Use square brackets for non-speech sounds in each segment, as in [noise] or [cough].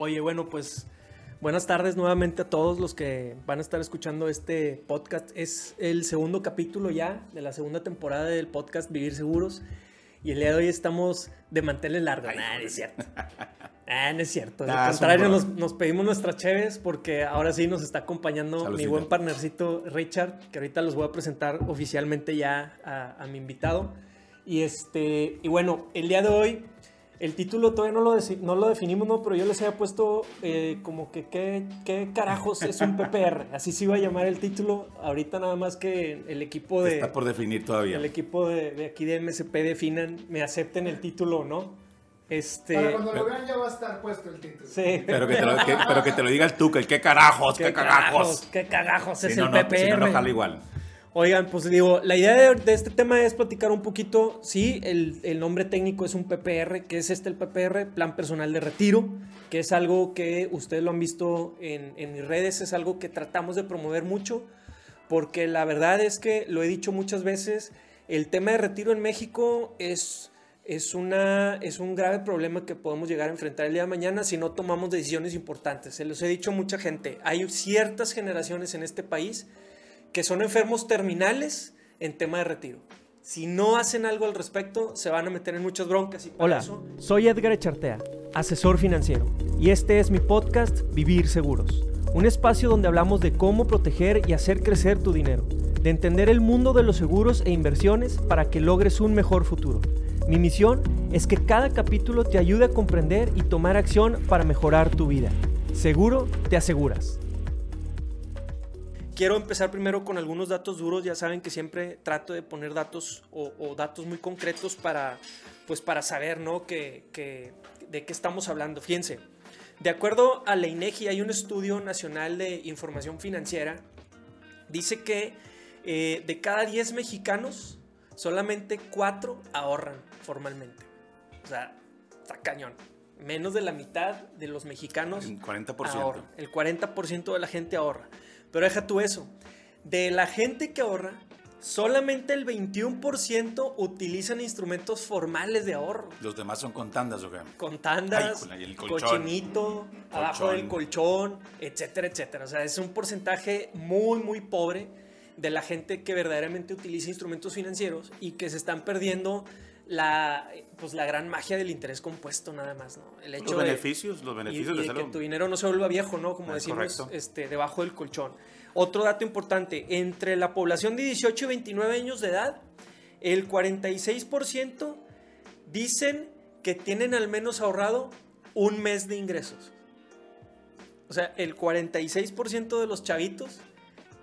Oye, bueno, pues buenas tardes nuevamente a todos los que van a estar escuchando este podcast. Es el segundo capítulo ya de la segunda temporada del podcast Vivir Seguros. Y el día de hoy estamos de manteles largos. Nah, no es cierto. Ah, no es cierto. Al Nah, contrario, son nos, nos pedimos nuestras cheves porque ahora sí nos está acompañando mi buen partnercito Richard, que ahorita los voy a presentar oficialmente ya a, a mi invitado. Y este, y bueno, el día de hoy, el título todavía no lo, no lo definimos, ¿no? Pero yo les había puesto eh, como que qué, qué carajos es un PPR. Así se iba a llamar el título. Ahorita nada más que el equipo de Está por definir todavía. el equipo de, de aquí de MSP definan, me acepten el título o no. Este, Para cuando lo vean ya va a estar puesto el título. sí. Pero que, te lo, que- pero que te lo diga el Tuca, el qué carajos, [laughs] qué, carajos. qué carajos es Si no, el no, PPR. si no, no jala igual. Oigan, pues digo, la idea de, de este tema es platicar un poquito, sí, el, el nombre técnico es un PPR, que es este el PPR, Plan Personal de Retiro, que es algo que ustedes lo han visto en, en mis redes, es algo que tratamos de promover mucho, porque la verdad es que, lo he dicho muchas veces, el tema de retiro en México es, es, una, es un grave problema que podemos llegar a enfrentar el día de mañana si no tomamos decisiones importantes. Se los he dicho a mucha gente, hay ciertas generaciones en este país que son enfermos terminales en tema de retiro. Si no hacen algo al respecto, se van a meter en muchas broncas. Y Hola, eso- soy Edgar Echartea, asesor financiero, y este es mi podcast Vivir Seguros, un espacio donde hablamos de cómo proteger y hacer crecer tu dinero, de entender el mundo de los seguros e inversiones para que logres un mejor futuro. Mi misión es que cada capítulo te ayude a comprender y tomar acción para mejorar tu vida. Seguro te aseguras. Quiero empezar primero con algunos datos duros. Ya saben que siempre trato de poner datos o, o datos muy concretos para, pues para saber ¿no? que, que- de qué estamos hablando. Fíjense, de acuerdo a la INEGI, hay un estudio nacional de información financiera. Dice que eh, de cada 10 mexicanos, solamente 4 ahorran formalmente. O sea, está cañón. Menos de la mitad de los mexicanos El 40%. ahorra. El 40% de la gente ahorra. Pero deja tú eso. De la gente que ahorra, solamente el 21% utilizan instrumentos formales de ahorro. Los demás son con tandas, ¿o qué? Con tandas, Ay, híjole, y el colchón. cochinito, abajo Colchón. del colchón, etcétera, etcétera. O sea, es un porcentaje muy, muy pobre de la gente que verdaderamente utiliza instrumentos financieros y que se están perdiendo la, pues, la gran magia del interés compuesto nada más, ¿no? El Los de- beneficios, los y, beneficios y de de que tu dinero no se vuelva viejo, ¿no? Como Es decimos, correcto. este, debajo del colchón. Otro dato importante, entre la población de 18 y 29 años de edad, el 46% dicen que tienen al menos ahorrado un mes de ingresos. O sea, el 46% de los chavitos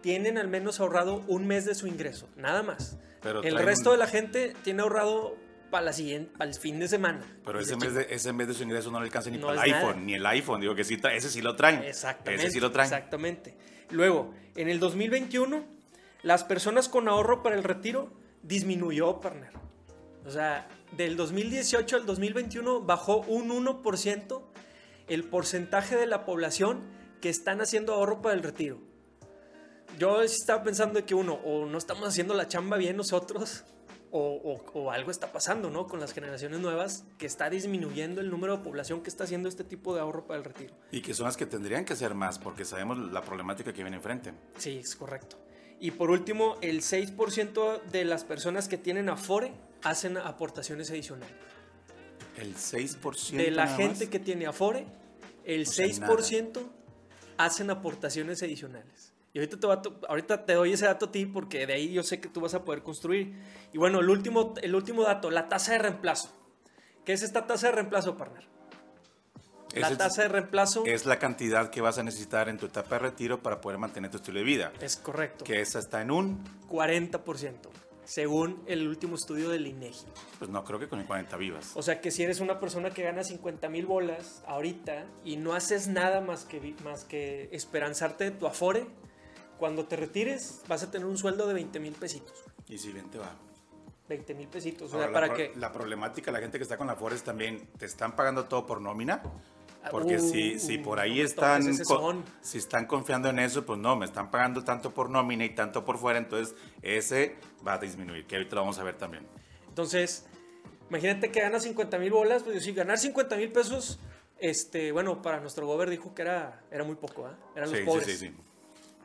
tienen al menos ahorrado un mes de su ingreso, nada más. Pero el resto un- de la gente tiene ahorrado para la siguiente, para el fin de semana. Pero ese mes, de, ese mes de su ingreso no le alcanza ni No para el es nada. iPhone, ni el iPhone. Digo que sí, ese sí lo traen. Exactamente. Ese sí lo traen. Exactamente. Luego, en el 2021, las personas con ahorro para el retiro disminuyó, partner. O sea, del 2018 al 2021 bajó un 1% el porcentaje de la población que están haciendo ahorro para el retiro. Yo estaba pensando que uno, o no estamos haciendo la chamba bien nosotros, o, o- o algo está pasando, ¿no? Con las generaciones nuevas, que está disminuyendo el número de población que está haciendo este tipo de ahorro para el retiro. Y que son las que tendrían que hacer más, porque sabemos la problemática que viene enfrente. Sí, es correcto. Y por último, el 6% de las personas que tienen Afore hacen aportaciones adicionales. El 6% De la gente más. que tiene Afore, el O sea, 6% hacen aportaciones adicionales. Y ahorita te, voy a to- ahorita te doy ese dato a ti porque de ahí yo sé que tú vas a poder construir. Y bueno, el último, el último dato, la tasa de reemplazo. ¿Qué es esta tasa de reemplazo, partner? La tasa de reemplazo es, es la cantidad que vas a necesitar en tu etapa de retiro para poder mantener tu estilo de vida. correcto. Que esa está en un, 40%, según el último estudio del INEGI. pues no creo que con el 40 vivas. O sea que si eres una persona que gana 50 mil bolas ahorita y no haces nada más que, más que esperanzarte de tu afore, cuando te retires vas a tener un sueldo de 20 mil pesitos. Y si bien te va. 20 mil pesitos. O sea, para la, que... la problemática, la gente que está con la Forest también, ¿te están pagando todo por nómina? Porque Uh, si, si por ahí no están, si están confiando en eso, pues no, me están pagando tanto por nómina y tanto por fuera, entonces ese va a disminuir, que ahorita lo vamos a ver también. Entonces, imagínate que ganas 50 mil bolas, pues si ganar 50 mil pesos este, bueno, para nuestro gobierno dijo que era, era muy poco, ¿ah? Eran los Sí, pobres. sí, sí, sí.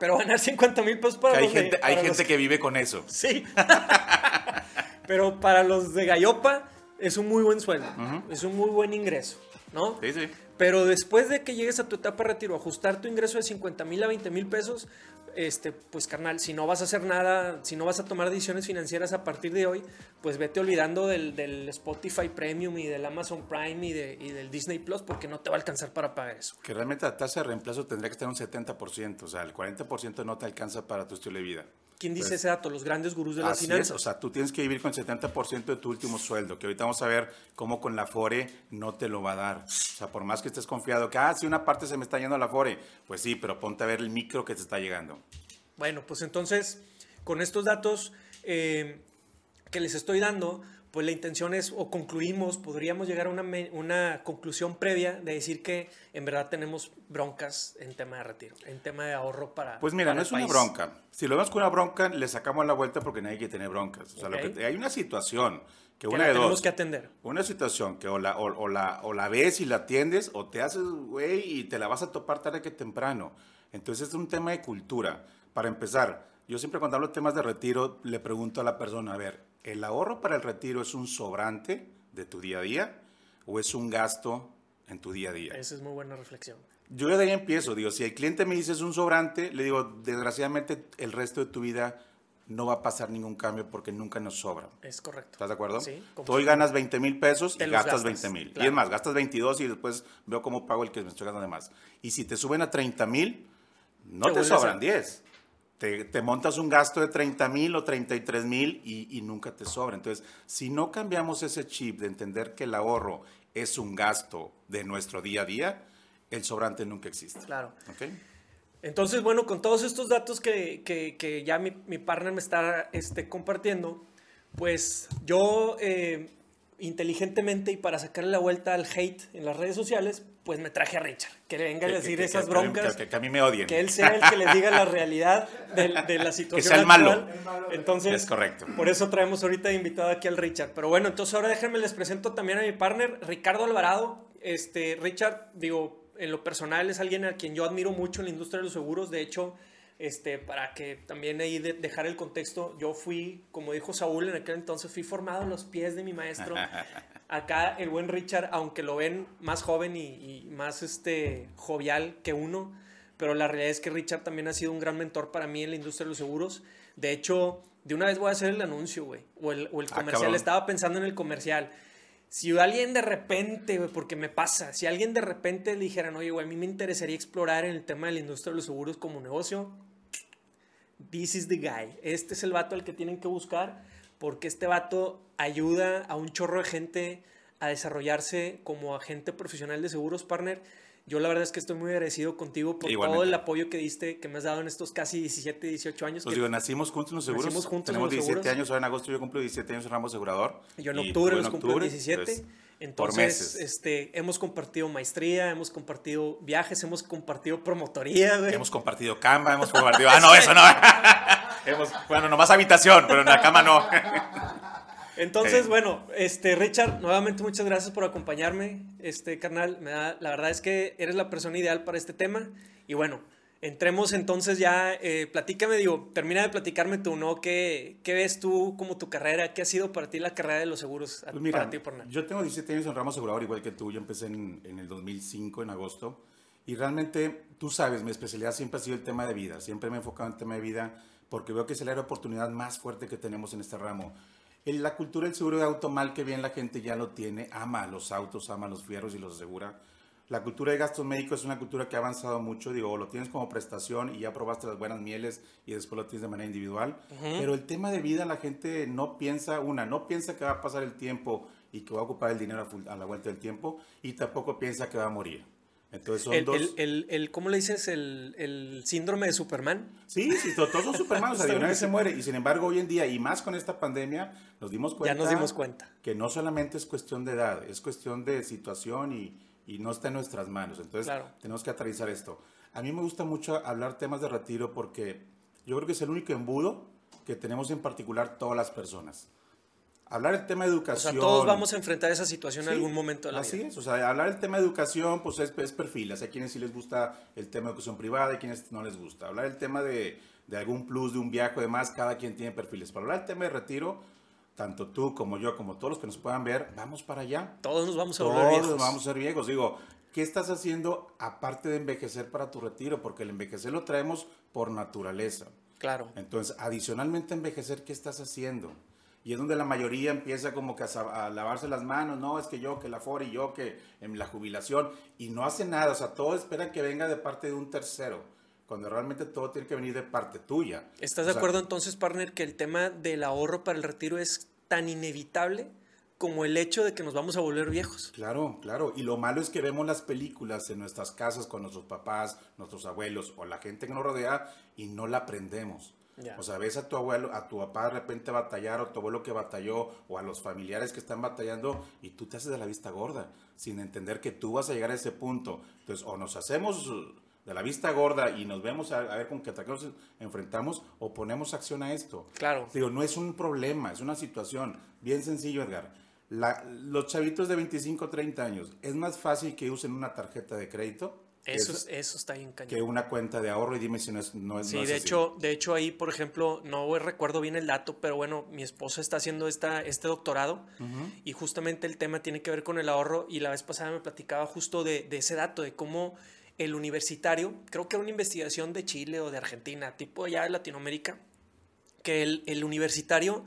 Pero ganar 50 mil pesos para Que hay los de- gente, hay los- gente que vive con eso. Sí. [laughs] Pero para los de Gallopa es un muy buen sueldo. Es un muy buen ingreso, ¿no? Sí, sí. Pero después de que llegues a tu etapa de retiro, ajustar tu ingreso de 50 mil a 20 mil pesos, este, pues carnal, si no vas a hacer nada, si no vas a tomar decisiones financieras a partir de hoy, pues vete olvidando del, Spotify Premium y del Amazon Prime y del Disney Plus porque no te va a alcanzar para pagar eso. Que realmente la tasa de reemplazo tendría que estar un 70%. O sea, el 40% no te alcanza para tu estilo de vida. ¿Quién dice Pues, ese dato? Los grandes gurús de las Así es, finanzas. o sea, tú tienes que vivir con el 70% de tu último sueldo, que ahorita vamos a ver cómo con la FORE no te lo va a dar. O sea, por más que estés confiado que, ah, sí, una parte se me está yendo a la FORE, pues sí, pero ponte a ver el micro que te está llegando. Bueno, pues entonces, con estos datos eh, que les estoy dando, pues la intención es, o concluimos, podríamos llegar a una, una conclusión previa de decir que en verdad tenemos broncas en tema de retiro, en tema de ahorro para. Pues mira, para no el es una bronca. Si lo vemos con una bronca, le sacamos la vuelta porque nadie quiere tener broncas. O sea, lo que- hay una situación que, Que una de tenemos dos. que atender. Una situación que o la, o, o la, o la ves y la atiendes o te haces, güey, y te la vas a topar tarde que temprano. Entonces es un tema de cultura. Para empezar, yo siempre cuando hablo de temas de retiro le pregunto a la persona, a ver, ¿el ahorro para el retiro es un sobrante de tu día a día o es un gasto en tu día a día? Esa es muy buena reflexión. Yo de ahí empiezo, digo, si el cliente me dice es un sobrante, le digo, desgraciadamente el resto de tu vida no va a pasar ningún cambio porque nunca nos sobra. Es correcto. ¿Estás de acuerdo? Sí. Tú hoy ganas 20 mil pesos y gastas gastas, 20 mil. Y claro. es más, gastas 22 y después veo cómo pago el que me estoy gastando de más. Y si te suben a 30 mil, no Te te, a- sobran 10. Te, te montas un gasto de 30 mil o 33 mil y, y nunca te sobra. Entonces, si no cambiamos ese chip de entender que el ahorro es un gasto de nuestro día a día, el sobrante nunca existe. Claro. ¿Ok? Entonces, bueno, con todos estos datos que, que- que ya mi, mi partner me está este, compartiendo, pues yo eh, inteligentemente y para sacarle la vuelta al hate en las redes sociales, pues me traje a Richard, que le venga a Que- decir que- que- esas que- broncas, Que, que a mí me odien. que él sea el que les diga la realidad de, de la [laughs] situación sea el malo. actual. Entonces, Es correcto. por eso traemos ahorita invitado aquí al Richard. Pero bueno, entonces ahora déjenme les presento también a mi partner, Ricardo Alvarado. Este, Richard, digo, en lo personal es alguien a quien yo admiro mucho en la industria de los seguros. De hecho, este, para que también ahí de- dejar el contexto, yo fui, como dijo Saúl en aquel entonces, fui formado a los pies de mi maestro. [laughs] Acá el buen Richard, aunque lo ven más joven y, y más este, jovial que uno, pero la realidad es que Richard también ha sido un gran mentor para mí en la industria de los seguros. De hecho, de una vez voy a hacer el anuncio, güey, o el, o el Ah, comercial. Estaba pensando en el comercial. Si alguien de repente, güey, porque me pasa, si alguien de repente le dijeran, oye, güey, a mí me interesaría explorar en el tema de la industria de los seguros como negocio, this is the guy. Este es el vato al que tienen que buscar porque este vato ayuda a un chorro de gente a desarrollarse como agente profesional de seguros, partner. Yo la verdad es que estoy muy agradecido contigo por todo Igualmente. el apoyo que diste, que me has dado en estos casi 17, 18 años. Pues que digo, nacimos juntos en los seguros. Nacimos juntos en Tenemos los 17 seguros. años, ahora en agosto yo cumplo 17 años en ramo asegurador. Yo en octubre los cumplo octubre, 17. pues, Entonces, por meses. este, hemos compartido maestría, hemos compartido viajes, hemos compartido promotoría, güey. Hemos compartido cama, hemos compartido... Ah, no, eso no. [laughs] hemos, bueno, nomás habitación, pero en la cama no. [laughs] Entonces, bueno, este, Richard, nuevamente muchas gracias por acompañarme, este carnal. Me da, la verdad es que eres la persona ideal para este tema. Y bueno, entremos entonces ya, eh, platícame, digo, termina de platicarme tú, ¿no? ¿Qué, ¿Qué ves tú como tu carrera? ¿Qué ha sido para ti la carrera de los seguros? Pues mira, para ti, partner? yo tengo 17 años en ramo asegurador, igual que tú. Yo empecé en, en el 2005, en agosto. Y realmente, tú sabes, mi especialidad siempre ha sido el tema de vida. Siempre me he enfocado en el tema de vida porque veo que es el área de oportunidad más fuerte que tenemos en este ramo. En la cultura del seguro de auto, mal que bien la gente ya lo tiene, ama los autos, ama los fierros y los asegura. La cultura de gastos médicos es una cultura que ha avanzado mucho, digo, lo tienes como prestación y ya probaste las buenas mieles y después lo tienes de manera individual. Pero el tema de vida la gente no piensa, una, no piensa que va a pasar el tiempo y que va a ocupar el dinero a, full- a la vuelta del tiempo y tampoco piensa que va a morir. Entonces son El, dos... el, el, el- ¿Cómo le dices? El, el síndrome de Superman. Sí, sí, to- todos son supermanos, o sea, de una vez se muere. Y sin embargo, hoy en día, y más con esta pandemia, nos dimos cuenta. Ya nos dimos cuenta. Que no solamente es cuestión de edad, es cuestión de situación y, y no está en nuestras manos. Entonces, Claro. tenemos que aterrizar esto. A mí me gusta mucho hablar temas de retiro porque yo creo que es el único embudo que tenemos en particular todas las personas. Hablar el tema de O educación. sea, todos vamos a enfrentar esa situación en Sí, algún momento de la así vida. es, o sea, hablar del tema de educación, pues es, es perfiles. Hay quienes sí les gusta el tema de educación privada, hay quienes no les gusta. Hablar del tema de, de algún plus, de un viaje o demás, cada quien tiene perfiles. Para hablar del tema de retiro, tanto tú como yo, como todos los que nos puedan ver, vamos para allá. Todos nos vamos a volver Todos viejos. vamos a ser viejos. Digo, ¿qué estás haciendo aparte de envejecer para tu retiro? Porque el envejecer lo traemos por naturaleza. Claro. Entonces, adicionalmente envejecer, ¿qué estás haciendo? Y es donde la mayoría empieza como que a, a lavarse las manos, no, es que yo, que la FOR y yo, que en la jubilación, y no hace nada, o sea, todo espera que venga de parte de un tercero, cuando realmente todo tiene que venir de parte tuya. ¿Estás O de sea, acuerdo entonces, partner, que el tema del ahorro para el retiro es tan inevitable como el hecho de que nos vamos a volver viejos? Claro, claro. Y lo malo es que vemos las películas en nuestras casas con nuestros papás, nuestros abuelos o la gente que nos rodea y no la aprendemos. Ya. O sea, ves a tu abuelo, a tu papá de repente batallar o tu abuelo que batalló o a los familiares que están batallando y tú te haces de la vista gorda sin entender que tú vas a llegar a ese punto. Entonces, o nos hacemos de la vista gorda y nos vemos a, a ver con qué ataques nos enfrentamos o ponemos acción a esto. Claro. Digo, no es un problema, es una situación bien sencillo, Edgar. La- los chavitos de 25, 30 años, es más fácil que usen una tarjeta de crédito Eso, es- es- eso está bien cañón. que una cuenta de ahorro y dime si no es, no es, Sí, no es de así. hecho, de hecho ahí, por ejemplo, no recuerdo bien el dato, pero bueno, mi esposa está haciendo esta, este doctorado y justamente el tema tiene que ver con el ahorro y la vez pasada me platicaba justo de, de ese dato, de cómo el universitario, creo que era una investigación de Chile o de Argentina, tipo ya de Latinoamérica, que el, el universitario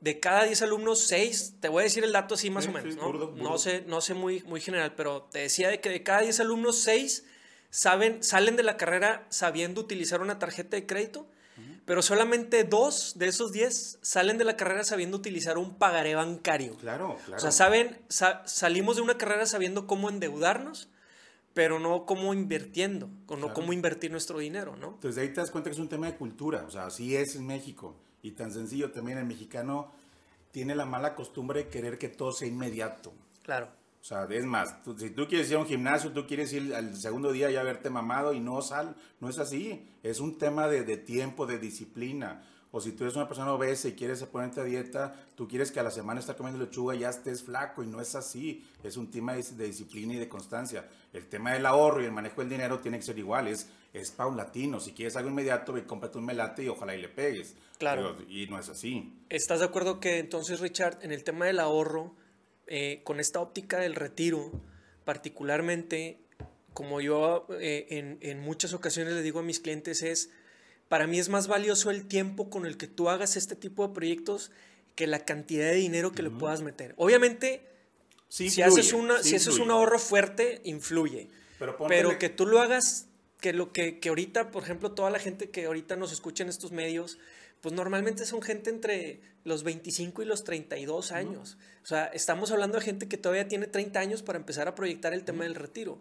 de cada 10 alumnos, 6, te voy a decir el dato así más Sí, o menos, sí, ¿no? burdo, burdo. No sé, no sé muy, muy general, pero te decía de que de cada 10 alumnos, 6 saben, salen de la carrera sabiendo utilizar una tarjeta de crédito, pero solamente dos de esos 10 salen de la carrera sabiendo utilizar un pagaré bancario. Claro, claro. O sea, saben, sa- salimos de una carrera sabiendo cómo endeudarnos, pero no cómo invirtiendo, o no Claro. cómo invertir nuestro dinero, ¿no? Entonces de ahí te das cuenta que es un tema de cultura, o sea, así es en México. Y tan sencillo también el mexicano tiene la mala costumbre de querer que todo sea inmediato. Claro. O sea, es más, tú- si tú quieres ir a un gimnasio, tú quieres ir al segundo día ya haberte mamado y no sal, no es así. Es un tema de, de tiempo, de disciplina. O si tú eres una persona obesa y quieres ponerte a dieta, tú quieres que a la semana estar comiendo lechuga y ya estés flaco y no es así. Es un tema de, de disciplina y de constancia. El tema del ahorro y el manejo del dinero tiene que ser igual, es, es paulatino. Si quieres algo inmediato, ve, cómprate un melate y ojalá y le pegues. Claro. Pero- y no es así. ¿Estás de acuerdo que entonces, Richard, en el tema del ahorro, eh, con esta óptica del retiro, particularmente, como yo eh, en, en muchas ocasiones le digo a mis clientes, es, para mí es más valioso el tiempo con el que tú hagas este tipo de proyectos que la cantidad de dinero que le puedas meter. Obviamente, Sí si, haces una, sí si haces un ahorro fuerte, influye. Pero, Pero que tú lo hagas, que lo que, que ahorita, por ejemplo, toda la gente que ahorita nos escucha en estos medios, pues normalmente son gente entre los 25 y los 32 años. O sea, estamos hablando de gente que todavía tiene 30 años para empezar a proyectar el tema del retiro.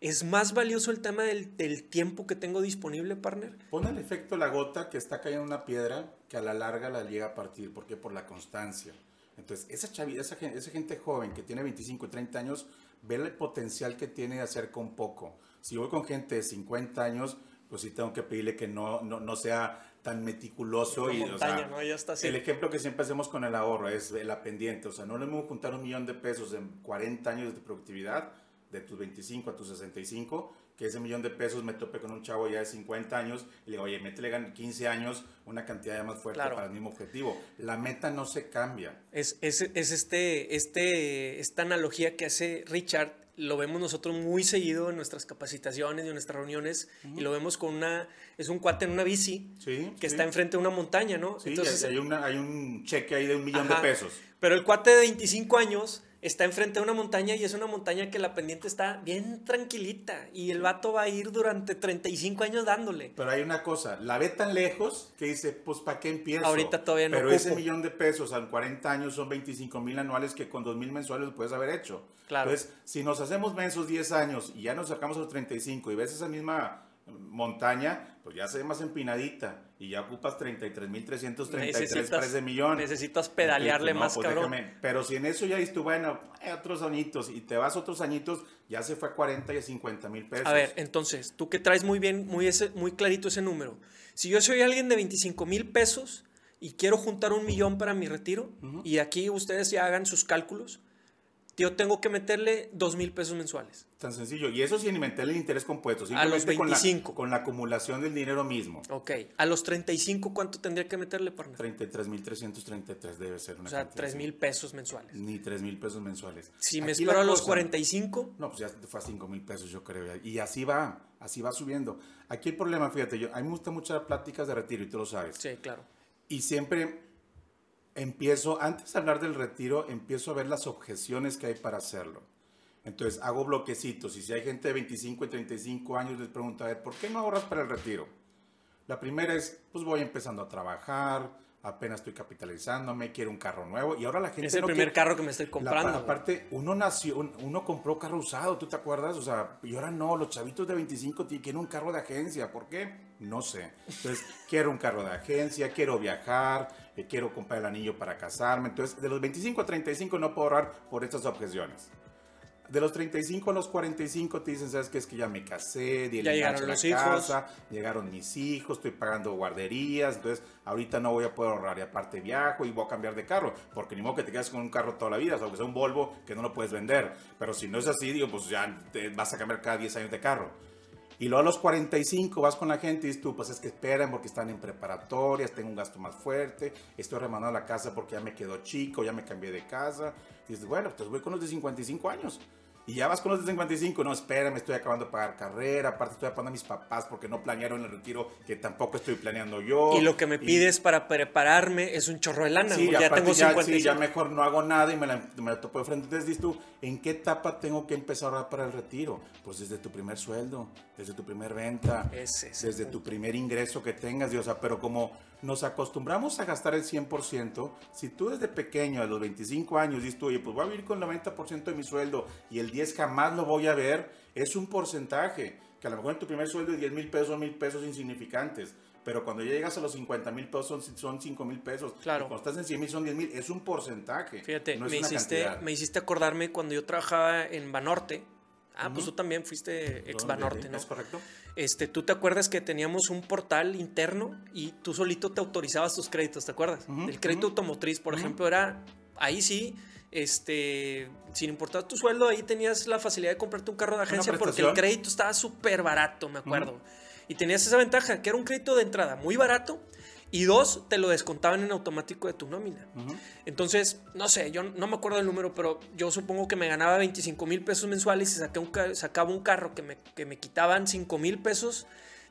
¿Es más valioso el tema del, del tiempo que tengo disponible, partner? Pon el efecto la gota que está cayendo en una piedra que a la larga la llega a partir. ¿Por qué? Por la constancia. Entonces, esa, chavi- esa, esa gente joven que tiene 25 y 30 años ve el potencial que tiene de hacer con poco. Si yo voy con gente de 50 años, pues sí tengo que pedirle que no, no, no sea tan meticuloso. Y, o montaña, sea, ¿no? Ya está así. El ejemplo que siempre hacemos con el ahorro es la pendiente. O sea, no le vamos a juntar un millón de pesos en 40 años de productividad, de tus 25 a tus 65, que ese millón de pesos me tope con un chavo ya de 50 años y le digo, oye, métele gan- 15 años una cantidad ya más fuerte Claro. para el mismo objetivo. La meta no se cambia. Es, es, es este, este, esta analogía que hace Richard, lo vemos nosotros muy seguido en nuestras capacitaciones y en nuestras reuniones, y lo vemos con una, es un cuate en una bici Sí, que sí. está enfrente de una montaña, ¿no? Sí, Entonces, hay, una- hay un cheque ahí de un millón Ajá. de pesos. Pero el cuate de 25 años está enfrente de una montaña y es una montaña que la pendiente está bien tranquilita y el vato va a ir durante 35 años dándole. Pero hay una cosa, la ve tan lejos que dice, pues ¿para qué empiezo? Ahorita todavía no Pero ocupo. ese millón de pesos en 40 años son 25 mil anuales que con 2 mil mensuales lo puedes haber hecho. Claro. Entonces, si nos hacemos mensos 10 años y ya nos sacamos a los 35 y ves esa misma montaña, pues ya se ve más empinadita y ya ocupas 33 mil 333 para ese millón. necesitas pedalearle No, más, pues cabrón. déjame. Pero si en eso ya dices tú, bueno, otros añitos y te vas otros añitos, ya se fue a 40 y a 50 mil pesos. A ver, entonces, tú que traes muy bien, muy, ese, muy clarito ese número. Si yo soy alguien de 25 mil pesos y quiero juntar un millón para mi retiro, y aquí ustedes ya hagan sus cálculos, yo tengo que meterle dos mil pesos mensuales. Tan sencillo. Y eso sin meterle el interés compuesto. A los simplemente 25. Con la, con la acumulación del dinero mismo. Ok. A los 35, ¿cuánto tendría que meterle, partner? 33.333 debe ser una O sea, tres mil pesos mensuales. Ni 3 mil pesos mensuales. Si me Aquí espero la a los cosa- 45, No, pues ya fue a 5 mil pesos, yo creo. Y así va, así va subiendo. Aquí el problema, fíjate, yo, a mí me gusta mucho dar pláticas de retiro y tú lo sabes. sí, claro. Y siempre empiezo, antes de hablar del retiro, empiezo a ver las objeciones que hay para hacerlo. Entonces hago bloquecitos y si hay gente de 25 y 35 años les pregunto, a ver, ¿por qué no ahorras para el retiro? La primera es, pues voy empezando a trabajar, apenas estoy capitalizándome, quiero un carro nuevo y ahora la gente Es el no primer quiere- carro que me estoy la- comprando. güey. aparte, uno nació, un- uno compró carro usado, ¿tú te acuerdas? O sea, y ahora no, los chavitos de 25 ti- quieren un carro de agencia. ¿Por qué? No sé. Entonces, [laughs] quiero un carro de agencia, quiero viajar, eh, quiero comprar el anillo para casarme. Entonces, de los 25 a 35 no puedo ahorrar por estas objeciones. De los 35 a los 45 te dicen, ¿sabes qué? Es que ya me casé, di Ya llegaron a la los hijos. casa, llegaron mis hijos, estoy pagando guarderías, entonces ahorita no voy a poder ahorrar y aparte viajo y voy a cambiar de carro, porque ni modo que te quedes con un carro toda la vida, o sea, que sea un Volvo que no lo puedes vender, pero si no es así, digo, pues ya te vas a cambiar cada 10 años de carro. Y luego a los 45 vas con la gente y dices tú, pues es que esperan porque están en preparatorias, tengo un gasto más fuerte, estoy remandando la casa porque ya me quedó chico, ya me cambié de casa. Y dices, bueno, pues voy con los de 55 años. Y ya vas con los de 55, no, espérame, estoy acabando de pagar carrera, aparte estoy apoyando a mis papás porque no planearon el retiro que tampoco estoy planeando yo. Y lo que me pides para prepararme es un chorro de lana. Sí, ya tengo ya, 55. sí, ya mejor no hago nada y me la, me la topo de frente. Entonces dices tú, ¿en qué etapa tengo que empezar a ahorrar para el retiro? Pues desde tu primer sueldo, desde tu primer venta, Ese desde tu primer ingreso que tengas. o sea, pero como nos acostumbramos a gastar el 100%, si tú desde pequeño, a los 25 años, dices tú, oye, pues voy a vivir con el 90% de mi sueldo y el 10 jamás lo voy a ver, es un porcentaje. Que a lo mejor en tu primer sueldo de 10 mil pesos son mil pesos insignificantes. Pero cuando ya llegas a los 50 mil pesos son, son 5 mil pesos. Claro. Y cuando estás en 100 mil son 10 mil. Es un porcentaje. Fíjate, no me, hiciste, me hiciste acordarme cuando yo trabajaba en Banorte. Ah, pues tú también fuiste ex. Banorte, ¿no? ¿Es correcto? Este, tú te acuerdas que teníamos un portal interno y tú solito te autorizabas tus créditos, ¿te acuerdas? Ujú, El crédito ujú. automotriz, por ejemplo, era ahí sí, este, sin importar tu sueldo, ahí tenías la facilidad de comprarte un carro de agencia porque el crédito estaba súper barato, me acuerdo. Y tenías esa ventaja, que era un crédito de entrada muy barato y dos, te lo descontaban en automático de tu nómina. Entonces, no sé, yo no me acuerdo del número, pero yo supongo que me ganaba 25 mil pesos mensuales y saqué un ca- sacaba un carro que me, que me quitaban 5 mil pesos.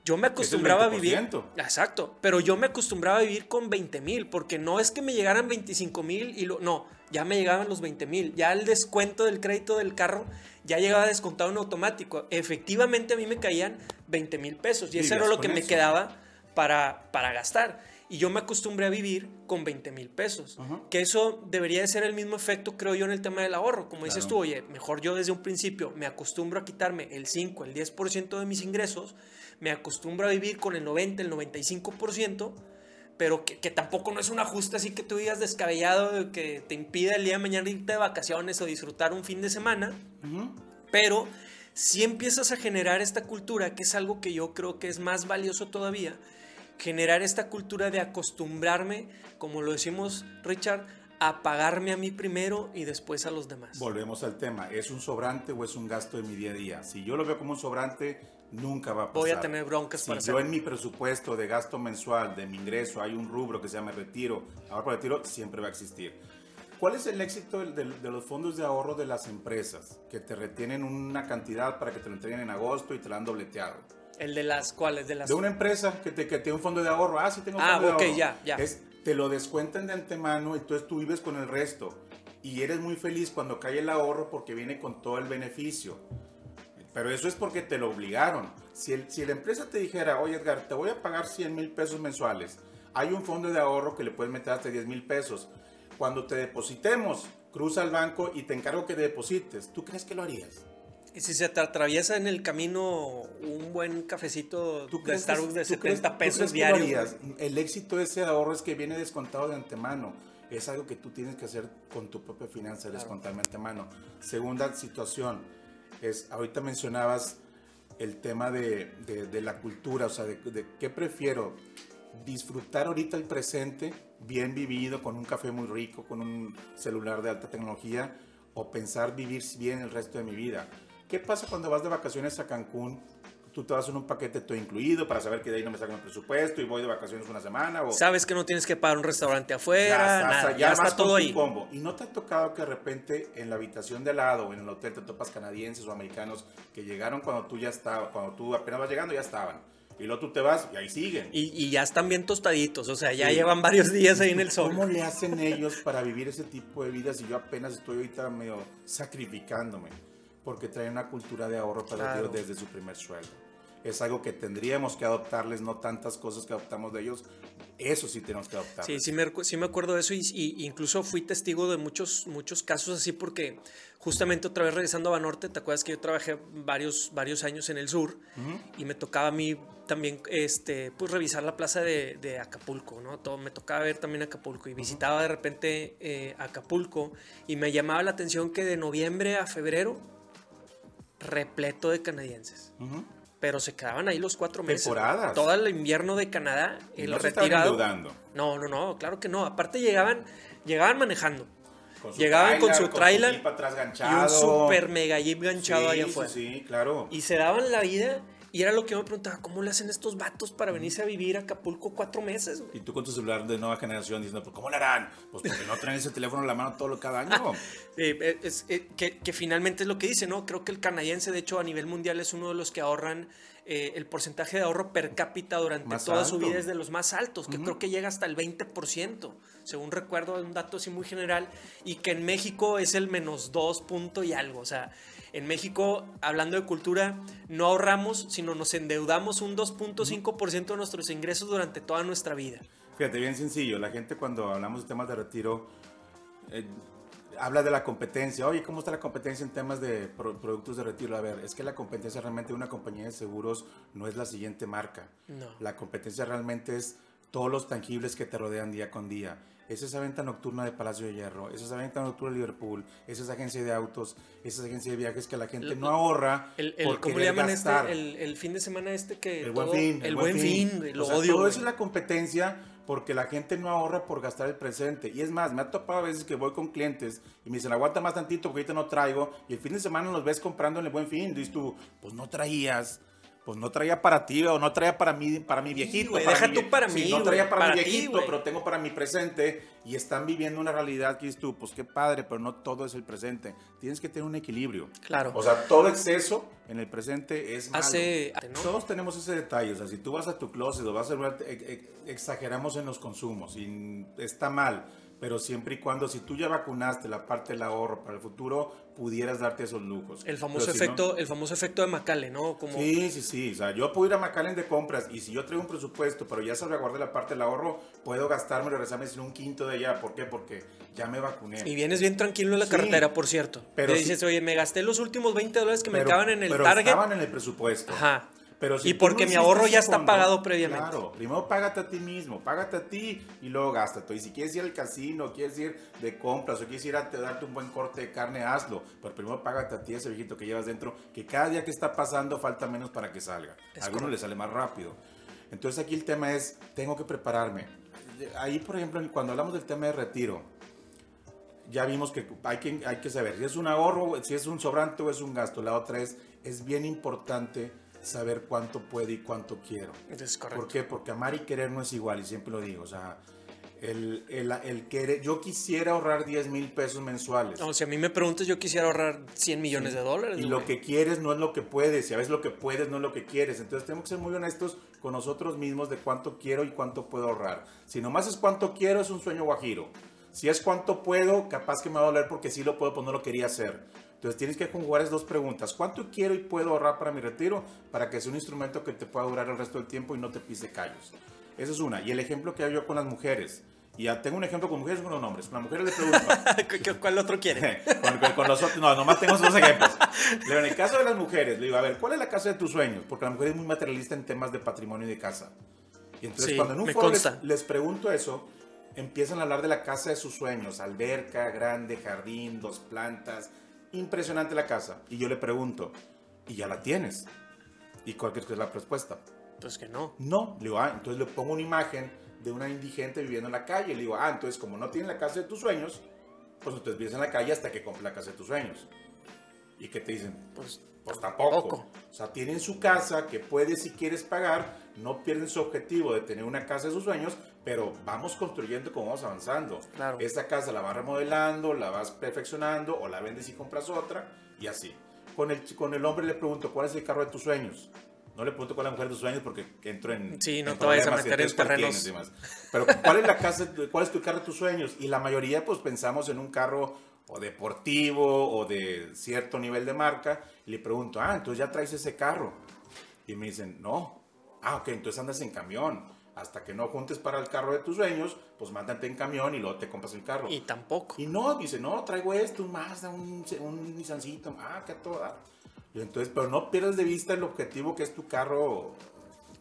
Yo me acostumbraba a vivir. 20%. Exacto, pero yo me acostumbraba a vivir con 20 mil, porque no es que me llegaran 25 mil y lo. No, ya me llegaban los 20 mil. Ya el descuento del crédito del carro ya llegaba descontado en automático. Efectivamente, a mí me caían 20 mil pesos y eso era lo que me quedaba para, para gastar. Y yo me acostumbré a vivir con 20 mil pesos. Ajá. Que eso debería de ser el mismo efecto, creo yo, en el tema del ahorro. Como dices Claro. tú, oye, mejor yo desde un principio me acostumbro a quitarme el 5, el 10% de mis ingresos, me acostumbro a vivir con el 90, el 95%, pero que, que tampoco no es un ajuste así que tú digas descabellado, de que te impida el día de mañana irte de vacaciones o disfrutar un fin de semana. Pero si empiezas a generar esta cultura, que es algo que yo creo que es más valioso todavía, generar esta cultura de acostumbrarme, como lo decimos Richard, a pagarme a mí primero y después a los demás. Volvemos al tema. ¿Es un sobrante o es un gasto de mi día a día? Si yo lo veo como un sobrante, nunca va a pasar. Voy a tener broncas Si para yo en mi presupuesto de gasto mensual, de mi ingreso, hay un rubro que se llama retiro, ahorro para retiro, siempre va a existir. ¿Cuál es el éxito del- de, los fondos de ahorro de las empresas? Que te retienen una cantidad para que te lo entreguen en agosto y te la han dobleteado. El de las cuales, de las... De una empresa que te que tiene un fondo de ahorro. Ah, sí tengo un Ah, fondo ok, de ahorro. ya, ya. Es, te lo descuentan de antemano, entonces tú vives con el resto. Y eres muy feliz cuando cae el ahorro porque viene con todo el beneficio. Pero eso es porque te lo obligaron. Si, el- si la empresa te dijera, oye Edgar, te voy a pagar 100 mil pesos mensuales, hay un fondo de ahorro que le puedes meter hasta 10 mil pesos. Cuando te depositemos, cruza al banco y te encargo que deposites. ¿Tú crees que lo harías? Y si se te atraviesa en el camino un buen cafecito ¿Tú de Starbucks de tú 70 crees- tú pesos diarios. El éxito de ese ahorro es que viene descontado de antemano. Es algo que tú tienes que hacer con tu propia finanza, descontarme de antemano. Segunda situación, es, ahorita mencionabas el tema de, de- de la cultura, o sea, de, de qué prefiero, disfrutar ahorita el presente bien vivido, con un café muy rico, con un celular de alta tecnología, o pensar vivir bien el resto de mi vida. ¿Qué pasa cuando vas de vacaciones a Cancún? Tú te vas en un paquete todo incluido para saber que de ahí no me sacan el presupuesto y voy de vacaciones una semana. O Sabes que no tienes que pagar un restaurante afuera, ya, está, nada, ya ya está todo ahí. combo. Y no te ha tocado que de repente en la habitación de al lado o en el hotel te topas canadienses o americanos que llegaron cuando tú ya estabas, cuando tú apenas vas llegando ya estaban. Y luego tú te vas y ahí siguen. Y, y ya están bien tostaditos, o sea, ya Sí. llevan varios días ahí en el sol. ¿Cómo le hacen ellos para vivir ese tipo de vida si yo apenas estoy ahorita medio sacrificándome? Porque traen una cultura de ahorro para Claro. desde su primer sueldo. Es algo que tendríamos que adoptarles, no tantas cosas que adoptamos de ellos. Eso sí tenemos que adoptar. Sí, sí me, sí me acuerdo de eso y, y incluso fui testigo de muchos, muchos casos así porque justamente otra vez regresando a Banorte, ¿te acuerdas que yo trabajé varios, varios años en el sur y me tocaba a mí también este, pues, revisar la plaza de, de Acapulco, ¿no? Todo, me tocaba ver también Acapulco y visitaba de repente eh, Acapulco y me llamaba la atención que de noviembre a febrero repleto de canadienses. Pero se quedaban ahí los cuatro meses. Temporadas. Todo el invierno de Canadá, Y el no retirado. No, no, no, claro que no. Aparte llegaban, llegaban manejando. Con su Llegaban con tráiler, su tráiler jeep atrás Y un super mega jeep ganchado Sí, ahí sí, afuera. Sí, claro. Y se daban la vida. Y era lo que yo me preguntaba, ¿cómo le hacen estos vatos para venirse a vivir a Acapulco cuatro meses? Y tú con tu celular de nueva generación diciendo, pues ¿cómo le harán? Pues porque no traen ese teléfono en la mano todo lo cada año. [laughs] Eh, es- eh, que, que finalmente es lo que dice, ¿no? Creo que el canadiense, de hecho, a nivel mundial es uno de los que ahorran eh, el porcentaje de ahorro per cápita durante Más toda su vida es de los más altos, que creo que llega hasta el 20%, según recuerdo, un dato así muy general, y que en México es el menos 2 punto y algo. O sea, en México, hablando de cultura, no ahorramos, sino nos endeudamos un 2.5% de nuestros ingresos durante toda nuestra vida. Fíjate, bien sencillo. La gente cuando hablamos de temas de retiro eh, habla de la competencia. Oye, ¿cómo está la competencia en temas de pro- productos de retiro? A ver, es que la competencia realmente de una compañía de seguros no es la siguiente marca. No. La competencia realmente es todos los tangibles que te rodean día con día. Es esa venta nocturna de Palacio de Hierro, es esa venta nocturna de Liverpool, es esa agencia de autos, es esa agencia de viajes que la gente El- no ahorra El, el- por ¿Cómo le llaman gastar. este? El, el fin de semana este que... El todo- buen fin. El, buen fin, lo O sea, odio. Todo eso es la competencia porque la gente no ahorra por gastar el presente. Y es más, me ha topado a veces que voy con clientes y me dicen, aguanta más tantito porque ahorita no traigo. Y el fin de semana los ves comprando en el buen fin. Dices tú, pues no traías. Pues no traía para ti o no traía para mí, para mi viejito. güey, para deja mi tú para Sí, mí, No traía para, mi para ti, viejito, pero tengo para mi presente. Y están viviendo una realidad que dices tú, pues qué padre, pero no todo es el presente. Tienes que tener un equilibrio. Claro. O sea, todo exceso en el presente es malo. Hace... ¿no? Todos tenemos ese detalle, o sea, si tú vas a tu closet o vas a ex- ex- exageramos en los consumos y está mal, pero siempre y cuando si tú ya vacunaste la parte del ahorro para el futuro, pudieras darte esos lujos. El famoso, no- efecto, el famoso efecto de Macale, ¿no? Como, Sí, sí, sí, o sea, yo puedo ir a McAllen de compras y si yo traigo un presupuesto, pero ya salvaguardé la parte del ahorro, puedo gastarme y regresarme sin un quinto de allá, ¿por qué? Porque ya me vacuné. Y vienes bien tranquilo en la Sí. carretera, por cierto. Pero Te sí- dices, oye, me gasté los últimos 20 dólares que me acaban en el pero Target. estaban en el presupuesto. Ajá. Pero si Y porque no mi ahorro ya está pagado previamente. Claro, primero págate a ti mismo, págate a ti y luego gástate. Y si quieres ir al casino, quieres ir de compras o quieres ir a te- darte un buen corte de carne, hazlo. Pero primero págate a ti ese viejito que llevas dentro, que cada día que está pasando falta menos para que salga. Es a algunos le sale más rápido. Entonces aquí el tema es, tengo que prepararme. Ahí, por ejemplo, cuando hablamos del tema de retiro, ya vimos que hay que, hay que saber si es un ahorro, si es un sobrante o es un gasto. La otra es, es bien importante saber cuánto puedo y cuánto quiero. Es correcto. ¿Por qué? Porque amar y querer no es igual y siempre lo digo. O sea, el, el, el querer, yo quisiera ahorrar 10 mil pesos mensuales. No, si a mí me preguntas, yo quisiera ahorrar 100 millones de dólares. Y güey. lo que quieres no es lo que puedes, y a veces lo que puedes no es lo que quieres. Entonces tenemos que ser muy honestos con nosotros mismos de cuánto quiero y cuánto puedo ahorrar. Si nomás es cuánto quiero, es un sueño guajiro. Si es cuánto puedo, capaz que me va a doler porque sí lo puedo, pues no lo quería hacer. Entonces tienes que conjugar esas dos preguntas. ¿Cuánto quiero y puedo ahorrar para mi retiro? Para que sea un instrumento que te pueda durar el resto del tiempo y no te pise callos. Esa es una. Y el ejemplo que hago yo con las mujeres. Y ya tengo un ejemplo con mujeres y con los hombres. Con las mujeres les pregunto. [laughs] ¿Qué- qué- ¿Cuál otro quiere? [laughs] con, con- con los otros, no, nomás tengo esos dos ejemplos. Le digo, en el caso de las mujeres, le digo, a ver, ¿cuál es la casa de tus sueños? Porque la mujer es muy materialista en temas de patrimonio y de casa. Y entonces Sí, cuando en un foro les, les pregunto eso, empiezan a hablar de la casa de sus sueños, alberca, grande, jardín, dos plantas, impresionante la casa. Y yo le pregunto, ¿y ya la tienes? ¿Y cuál crees que es la respuesta? Pues que no. No, le digo, ah, entonces le pongo una imagen de una indigente viviendo en la calle. Le digo, ah, entonces como no tiene la casa de tus sueños, pues entonces vives en la calle hasta que compre la casa de tus sueños. ¿Y qué te dicen? Pues, Pues tampoco. Poco. O sea, tienen su casa que puedes si quieres pagar, no pierden su objetivo de tener una casa de sus sueños, pero vamos construyendo como vamos avanzando. Claro. Esta casa la vas remodelando, la vas perfeccionando o la vendes y compras otra y así. Con el, con el hombre le pregunto, ¿cuál es el carro de tus sueños? No le pregunto cuál es la mujer de tus sueños porque entro en. Sí, no en te vayas a meter en entonces, ¿cuál terrenos. demás? Pero ¿cuál es la casa, cuál es tu carro de tus sueños? Y la mayoría pues pensamos en un carro o deportivo o de cierto nivel de marca y le pregunto, ah, entonces ya traes ese carro. Y me dicen, no. Ah, ok, entonces andas en camión. Hasta que no juntes para el carro de tus sueños, pues mándate en camión y luego te compras el carro. y tampoco. Y no, dice, no, traigo esto, un Mazda, un, un Nissancito, ah, que a toda. Y entonces, pero no pierdas de vista el objetivo que es tu carro.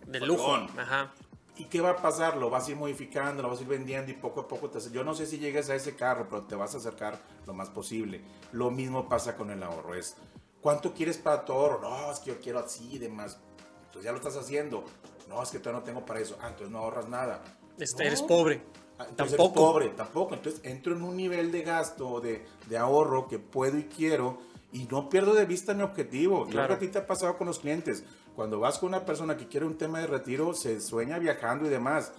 De lujo. Ajá. ¿Y qué va a pasar? Lo vas a ir modificando, lo vas a ir vendiendo y poco a poco te hace- Yo no sé si llegues a ese carro, pero te vas a acercar lo más posible. Lo mismo pasa con el ahorro. Es, ¿cuánto quieres para tu ahorro? No, es que yo quiero así y demás. Entonces ya lo estás haciendo. No, es que todavía no tengo para eso. Ah, entonces no ahorras nada. Este, No. Eres pobre. Ah, Entonces Tampoco. eres pobre, tampoco. Entonces entro en un nivel de gasto, de, de ahorro que puedo y quiero y no pierdo de vista mi objetivo. Claro. que a ti te ha pasado con los clientes. Cuando vas con una persona que quiere un tema de retiro, se sueña viajando y demás.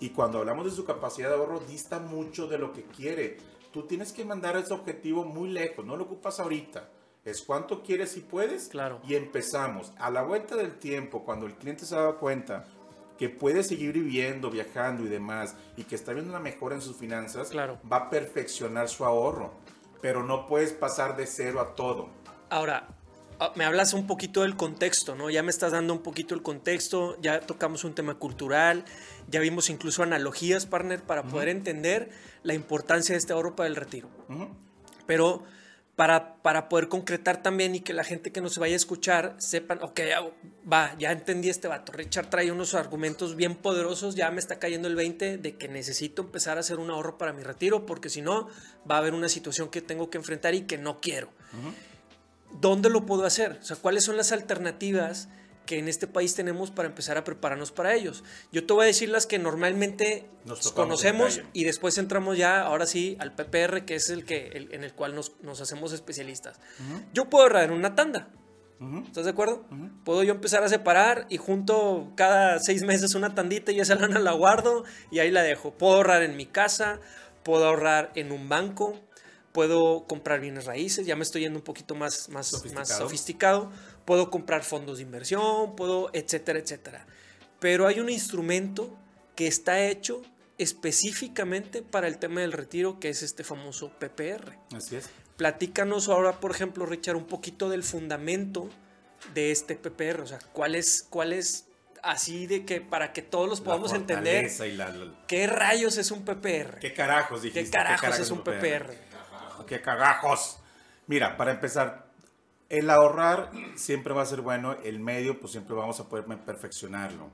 Y cuando hablamos de su capacidad de ahorro, dista mucho de lo que quiere. Tú tienes que mandar ese objetivo muy lejos, no lo ocupas ahorita. Es cuánto quieres si puedes. Claro. Y empezamos. A la vuelta del tiempo, cuando el cliente se da cuenta que puede seguir viviendo, viajando y demás, y que está viendo una mejora en sus finanzas, Claro. va a perfeccionar su ahorro. Pero no puedes pasar de cero a todo. Ahora, ah, me hablas un poquito del contexto, ¿no? Ya me estás dando un poquito el contexto, ya tocamos un tema cultural, ya vimos incluso analogías, partner, para poder entender la importancia de este ahorro para el retiro. Pero para, para poder concretar también y que la gente que nos vaya a escuchar sepan, ok, ya, va, ya entendí este vato. Richard trae unos argumentos bien poderosos, ya me está cayendo el 20 de que necesito empezar a hacer un ahorro para mi retiro, porque si no, va a haber una situación que tengo que enfrentar y que no quiero. ¿Dónde lo puedo hacer? O sea, ¿cuáles son las alternativas que en este país tenemos para empezar a prepararnos para ellos? Yo te voy a decir las que normalmente Nos conocemos y después entramos ya, ahora sí, al PPR, que es el que el- en el cual nos, nos hacemos especialistas. Yo puedo ahorrar en una tanda. Ujú. ¿Estás de acuerdo? Puedo yo empezar a separar y junto cada seis meses una tandita y esa lana la guardo y ahí la dejo. Puedo ahorrar en mi casa, puedo ahorrar en un banco, puedo comprar bienes raíces, ya me estoy yendo un poquito más, más, más Sofisticado. Puedo comprar fondos de inversión, puedo, etcétera, etcétera. Pero hay un instrumento que está hecho específicamente para el tema del retiro, que es este famoso PPR. Así es. Platícanos ahora, por ejemplo, Richard, un poquito del fundamento de este PPR. O sea, cuál es, cuál es así de que para que todos los podamos La entender la- la- qué rayos es un PPR. ¿Qué carajos dijiste? ¿Qué carajos es un PPR? ¿Qué carajos? Mira, para empezar, el ahorrar siempre va a ser bueno, el medio pues siempre vamos a poder perfeccionarlo.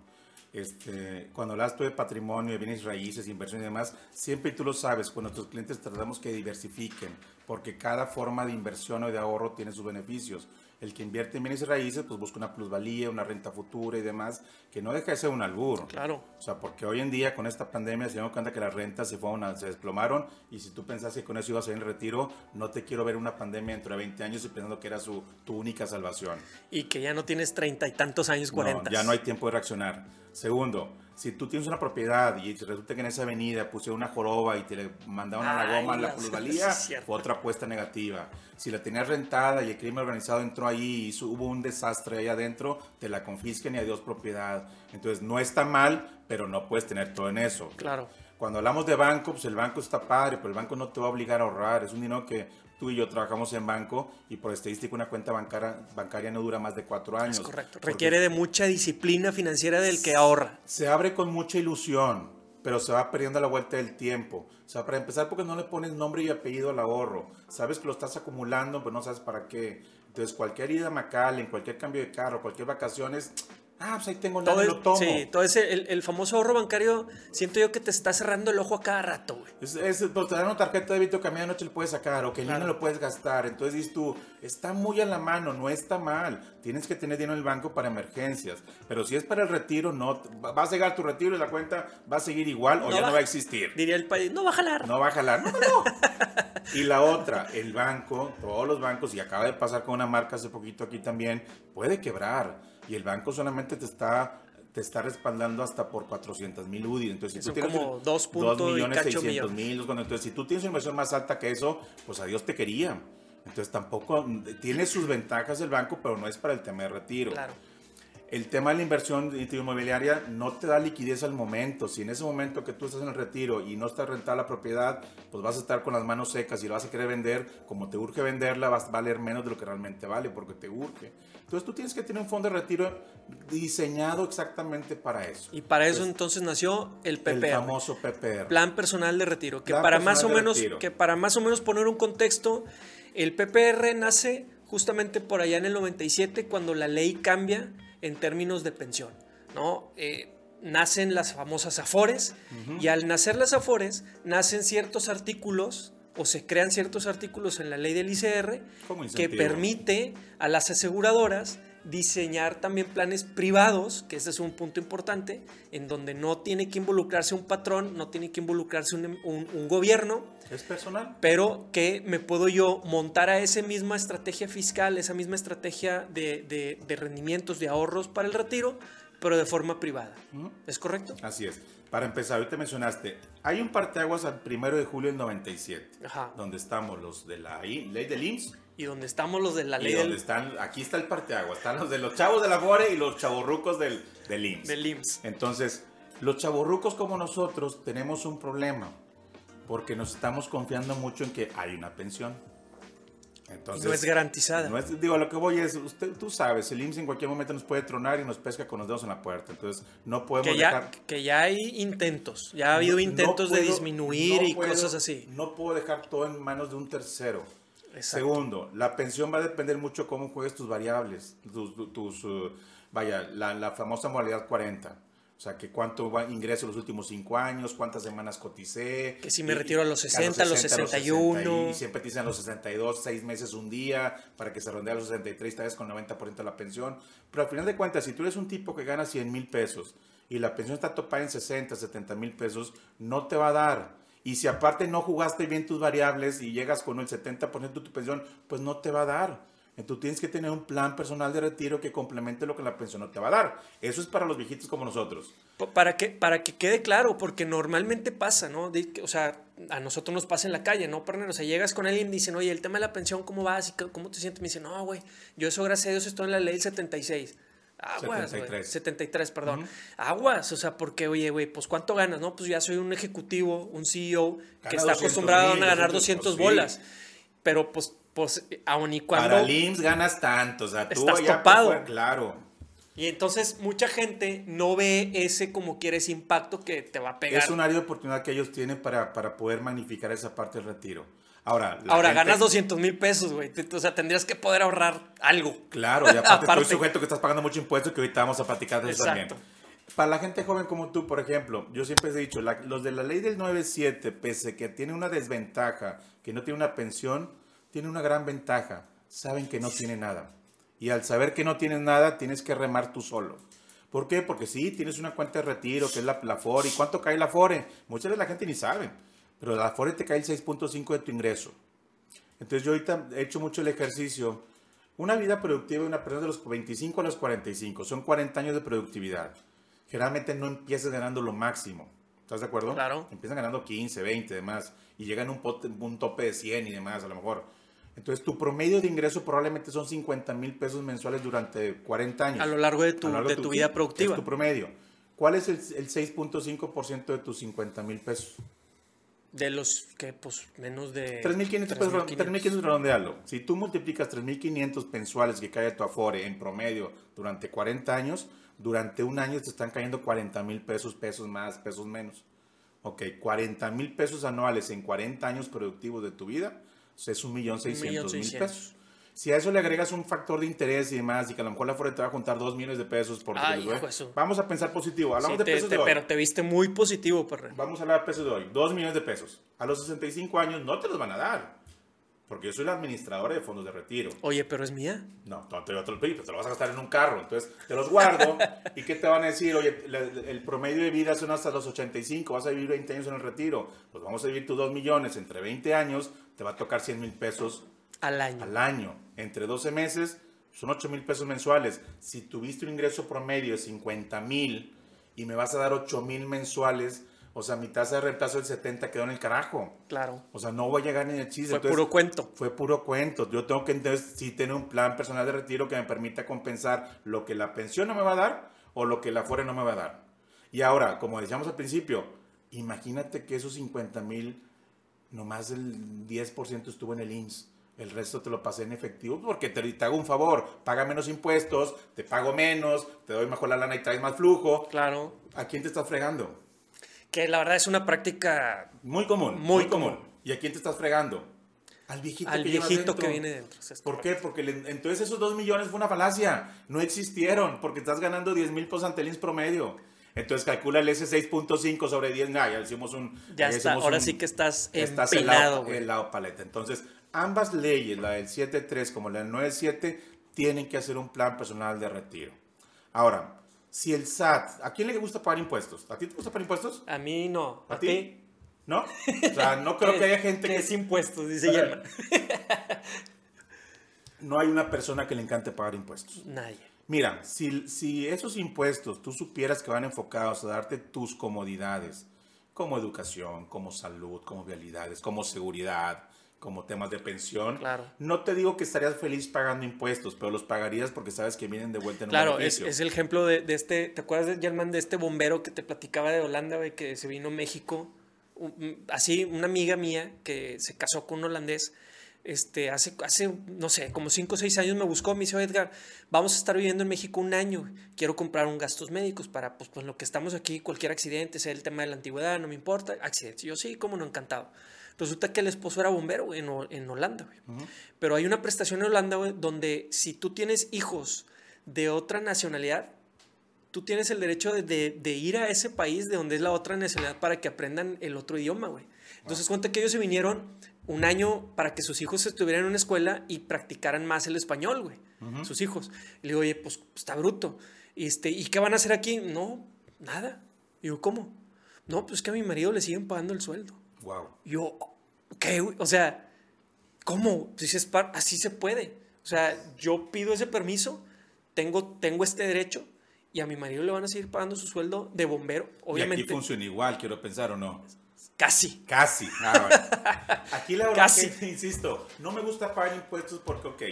Este, cuando hablas tú de patrimonio, de bienes raíces, inversión y demás, siempre tú lo sabes, con nuestros clientes tratamos que diversifiquen, porque cada forma de inversión o de ahorro tiene sus beneficios. El que invierte en bienes raíces, pues busca una plusvalía, una renta futura y demás, que no deja de ser un albur. Claro. O sea, porque hoy en día con esta pandemia se dieron cuenta que las rentas se fueron, a- se desplomaron y si tú pensás que con eso ibas a ir en retiro, no te quiero ver una pandemia dentro de 20 años y pensando que era su, tu única salvación. Y que ya no tienes treinta y tantos años, No, cuarenta. ya no hay tiempo de reaccionar. Segundo, si tú tienes una propiedad y resulta que en esa avenida pusieron una joroba y te le mandaron a la goma la la- plusvalía, fue otra apuesta negativa. Si la tenías rentada y el crimen organizado entró ahí y hubo un desastre ahí adentro, te la confisquen y adiós propiedad. Entonces no está mal, pero no puedes tener todo en eso. Claro. Cuando hablamos de banco, pues el banco está padre, pero el banco no te va a obligar a ahorrar. Es un dinero que tú y yo trabajamos en banco y por estadística una cuenta bancaria, bancaria no dura más de cuatro años. Es correcto. Requiere de mucha disciplina financiera del que ahorra. Se abre con mucha ilusión, pero se va perdiendo a la vuelta del tiempo. O sea, para empezar, porque no le pones nombre y apellido al ahorro. Sabes que lo estás acumulando, pero no sabes para qué. Entonces, cualquier ida a Macal, en cualquier cambio de carro, cualquier vacaciones, Ah, pues ahí tengo Todo nada, es- lo tomo. sí, todo ese, el, el famoso ahorro bancario, siento yo que te está cerrando el ojo a cada rato, güey. Es, es, pero te dan una tarjeta de débito que a medianoche le puedes sacar o que el Claro. niño lo puedes gastar. Entonces dices tú, está muy a la mano, no está mal. Tienes que tener dinero en el banco para emergencias. Pero si es para el retiro, no. va- Vas a llegar a tu retiro y la cuenta va a seguir igual o No ya va- no va a existir. Diría el país, no va a jalar. No va a jalar. No, no. [laughs] Y la otra, el banco, todos los bancos, y acaba de pasar con una marca hace poquito aquí también, puede quebrar. Y el banco solamente te está te está respaldando hasta por 400 mil UDI. Entonces, si tú tienes como dos punto y cacho 600 millones. mil, entonces si tú tienes una inversión más alta que eso, pues adiós te quería. Entonces tampoco tiene sus ventajas el banco, pero no es para el tema de retiro. Claro. El tema de la inversión inmobiliaria no te da liquidez al momento. Si en ese momento que tú estás en el retiro y no está rentada la propiedad, pues vas a estar con las manos secas y la vas a querer vender. Como te urge venderla, vas a valer menos de lo que realmente vale porque te urge. Entonces tú tienes que tener un fondo de retiro diseñado exactamente para eso. Y para eso Es entonces nació el el PPR. famoso PPR. Plan personal de retiro, que Plan para más o menos retiro. que para más o menos poner un contexto, el PPR nace justamente por allá en el 97 cuando la ley cambia en términos de pensión, ¿no? Eh, nacen las famosas afores y al nacer las afores nacen ciertos artículos o se crean ciertos artículos en la ley del ICR que permite a las aseguradoras diseñar también planes privados, que ese es un punto importante, en donde no tiene que involucrarse un patrón, no tiene que involucrarse un, un- un gobierno, ¿Es personal? pero que me puedo yo montar a esa misma estrategia fiscal, esa misma estrategia de, de- de rendimientos, de ahorros para el retiro, pero de forma privada. ¿Es correcto? Así es. Para empezar, ahorita mencionaste, hay un parteaguas al primero de julio del 97, Ajá. donde estamos los de la ley del IMSS Y donde estamos los de la y ley donde del, están, aquí está el parteaguas, están los de los chavos de la FORE y los chavorrucos del, del IMSS. del IMSS. Entonces, los chavorrucos como nosotros tenemos un problema, porque nos estamos confiando mucho en que hay una pensión. Y Entonces, no es garantizada. no es- digo, lo que voy es, usted, tú sabes, el IMSS en cualquier momento nos puede tronar y nos pesca con los dedos en la puerta. Entonces, no podemos que, ya, dejar... que ya hay intentos, ya ha habido No- intentos no de puedo- disminuir no y puedo- cosas así. No puedo dejar todo en manos de un tercero. Exacto. Segundo, la pensión va a depender mucho cómo juegues tus variables, tus, tus- uh, vaya, la, la famosa modalidad 40. O sea, que cuánto va, ingreso los últimos cinco años, cuántas semanas coticé. Que si me y- retiro a los que 60, a los 61. y siempre te dicen a los 62, seis meses un día, para que se redondee a los 63, tal vez con 90% de la pensión. Pero al final de cuentas, si tú eres un tipo que gana 100 mil pesos y la pensión está topada en 60, 70 mil pesos, no te va a dar. Y si aparte no jugaste bien tus variables y llegas con el 70% de tu pensión, pues no te va a dar. Entonces tienes que tener un plan personal de retiro que complemente lo que la pensión no te va a dar. Eso es para los viejitos como nosotros. Pa- Para que, para que quede claro, porque normalmente pasa, ¿no? O sea, a nosotros nos pasa en la calle, ¿no? O sea, llegas con alguien y dicen, oye, el tema de la pensión, ¿cómo vas? ¿Y c- ¿Cómo te sientes? Me dicen, no, güey, yo eso, gracias a Dios, estoy en la ley del 76. Aguas, 73. 73. 73, perdón. Aguas, o sea, porque, oye, güey, pues ¿cuánto ganas? No, pues ya soy un ejecutivo, un CEO que está 200 acostumbrado mil, a ganar 200, 200 sí. bolas. Pero, pues, pues, aun y cuando... Para ganas tanto. O sea, tú Estás allá, topado. pues, claro. Y entonces mucha gente no ve ese, como quiere, ese impacto que te va a pegar. Es un área de oportunidad que ellos tienen para, para poder magnificar esa parte del retiro. Ahora, Ahora, gente- ganas 200 mil pesos, güey. O sea, tendrías que poder ahorrar algo. Claro, y aparte, [laughs] Aparte. estoy sujeto que estás pagando mucho impuesto que ahorita vamos a platicar de eso Exacto. también. Para la gente joven como tú, por ejemplo, yo siempre he dicho, la- los de la ley del 97, pese que tiene una desventaja, que no tiene una pensión, tiene una gran ventaja. Saben que no tiene nada. Y al saber que no tienes nada, tienes que remar tú solo. ¿Por qué? Porque sí, tienes una cuenta de retiro, que es la, la FORE. ¿Y cuánto cae la FORE? Muchas veces la gente ni sabe. Pero la FORE te cae el 6.5 de tu ingreso. Entonces yo ahorita he hecho mucho el ejercicio. Una vida productiva de una persona de los 25 a los 45. Son 40 años de productividad. Generalmente no empiezas ganando lo máximo. ¿Estás de acuerdo? Claro. Empiezan ganando 15, 20 demás. Y llegan a un, un tope de 100 y demás a lo mejor. Entonces tu promedio de ingreso probablemente son 50 mil pesos mensuales durante 40 años. A lo largo de tu, largo de tu vida productiva. Es tu promedio. ¿Cuál es el, el 6.5% de tus 50 mil pesos? De los que, pues, menos de... 3.500 pesos, 3.500. 3.500 redondealo. Si tú multiplicas 3.500 mensuales que cae a tu Afore en promedio durante 40 años, durante un año te están cayendo 40 mil pesos, pesos más, pesos menos. Ok, 40 mil pesos anuales en 40 años productivos de tu vida, pues es 1.600.000 1.600.000. pesos. Si a eso le agregas un factor de interés y demás, y que a lo mejor la Afore te va a juntar 2 millones de pesos por Ay, hijo, eso. vamos a pensar positivo. Hablamos Sí, de pesos te- de hoy. pero te viste muy positivo, perre. Vamos a hablar de pesos de hoy. 2 millones de pesos. A los 65 años no te los van a dar. Porque yo soy la administradora de fondos de retiro. Oye, pero es mía. No, no te, te los pedí, te lo vas a gastar en un carro. Entonces, te los guardo. [laughs] ¿Y qué te van a decir? Oye, la- el promedio de vida son hasta los 85. Vas a vivir 20 años en el retiro. Pues vamos a vivir tus 2 millones. Entre 20 años, te va a tocar 100 mil pesos Al año. al año. Entre 12 meses, son 8 mil pesos mensuales. Si tuviste un ingreso promedio de 50 mil y me vas a dar 8 mil mensuales, o sea, mi tasa de reemplazo del 70 quedó en el carajo. Claro. O sea, no voy a llegar ni el chiste. Fue Entonces, puro cuento. fue puro cuento. Yo tengo que entonces sí tener un plan personal de retiro que me permita compensar lo que la pensión no me va a dar o lo que la fuera no me va a dar. Y ahora, como decíamos al principio, imagínate que esos 50 mil, nomás el 10% estuvo en el IMSS. El resto te lo pasé en efectivo porque te, te hago un favor. Paga menos impuestos, te pago menos, te doy mejor la lana y traes más flujo. Claro. ¿A quién te estás fregando? Que la verdad es una práctica Muy común. Muy común. común. ¿Y a quién te estás fregando? Al viejito al que viejito que viene dentro. ¿Por qué? Porque le- entonces esos dos millones fue una falacia. No existieron porque estás ganando 10 mil pesos ante el IMSS promedio. Entonces calcula el S6.5 sobre 10. Nah, ya hicimos un. Ya está. Ahora un- sí que estás Estás empinado, güey. en la paleta. Entonces, ambas leyes, la del 7.3 como la del 9.7, tienen que hacer un plan personal de retiro. Ahora, si el SAT, ¿a quién le gusta pagar impuestos? ¿A ti te gusta pagar impuestos? A mí no. ¿A ¿A, ti? ti? ¿No? O sea, no creo que haya gente que que... [laughs] es impuestos, dice Germán. [laughs] No hay una persona que le encante pagar impuestos. Nadie. Mira, si, si esos impuestos tú supieras que van enfocados a darte tus comodidades, como educación, como salud, como vialidades, como seguridad, como temas de pensión, Claro. no te digo que estarías feliz pagando impuestos, pero los pagarías porque sabes que vienen de vuelta en un Claro, es, es el ejemplo de, de este, ¿te acuerdas de Germán, de este bombero que te platicaba de Holanda, güey, que se vino a México? Así, una amiga mía que se casó con un holandés, este, hace, hace, no sé, como 5 o 6 años me buscó, me dijo, Edgar, vamos a estar viviendo en México un año, quiero comprar un gastos médicos para, pues, pues lo que estamos aquí, cualquier accidente, sea el tema de la antigüedad, no me importa, accidentes. Yo, sí, cómo no, encantado. Resulta que el esposo era bombero güey, en, en Holanda, güey. Pero hay una prestación en Holanda, güey, donde si tú tienes hijos de otra nacionalidad, tú tienes el derecho de, de- de ir a ese país de donde es la otra nacionalidad para que aprendan el otro idioma, güey. Entonces, cuenta que ellos se vinieron un año para que sus hijos estuvieran en una escuela y practicaran más el español, güey. Sus hijos. Y le digo, oye, pues está bruto. Este, ¿Y qué van a hacer aquí? No, nada. Y digo, ¿cómo? No, pues que a mi marido le siguen pagando el sueldo. Wow. Y yo, güey? O sea, ¿cómo? Dices, "Par- así se puede. O sea, yo pido ese permiso, tengo, tengo este derecho y a mi marido le van a seguir pagando su sueldo de bombero. Y aquí Obviamente, funciona igual, quiero pensar, ¿o no? casi. Casi. Ah, bueno. [laughs] Aquí la verdad Casi. que, insisto, no me gusta pagar impuestos porque, ok,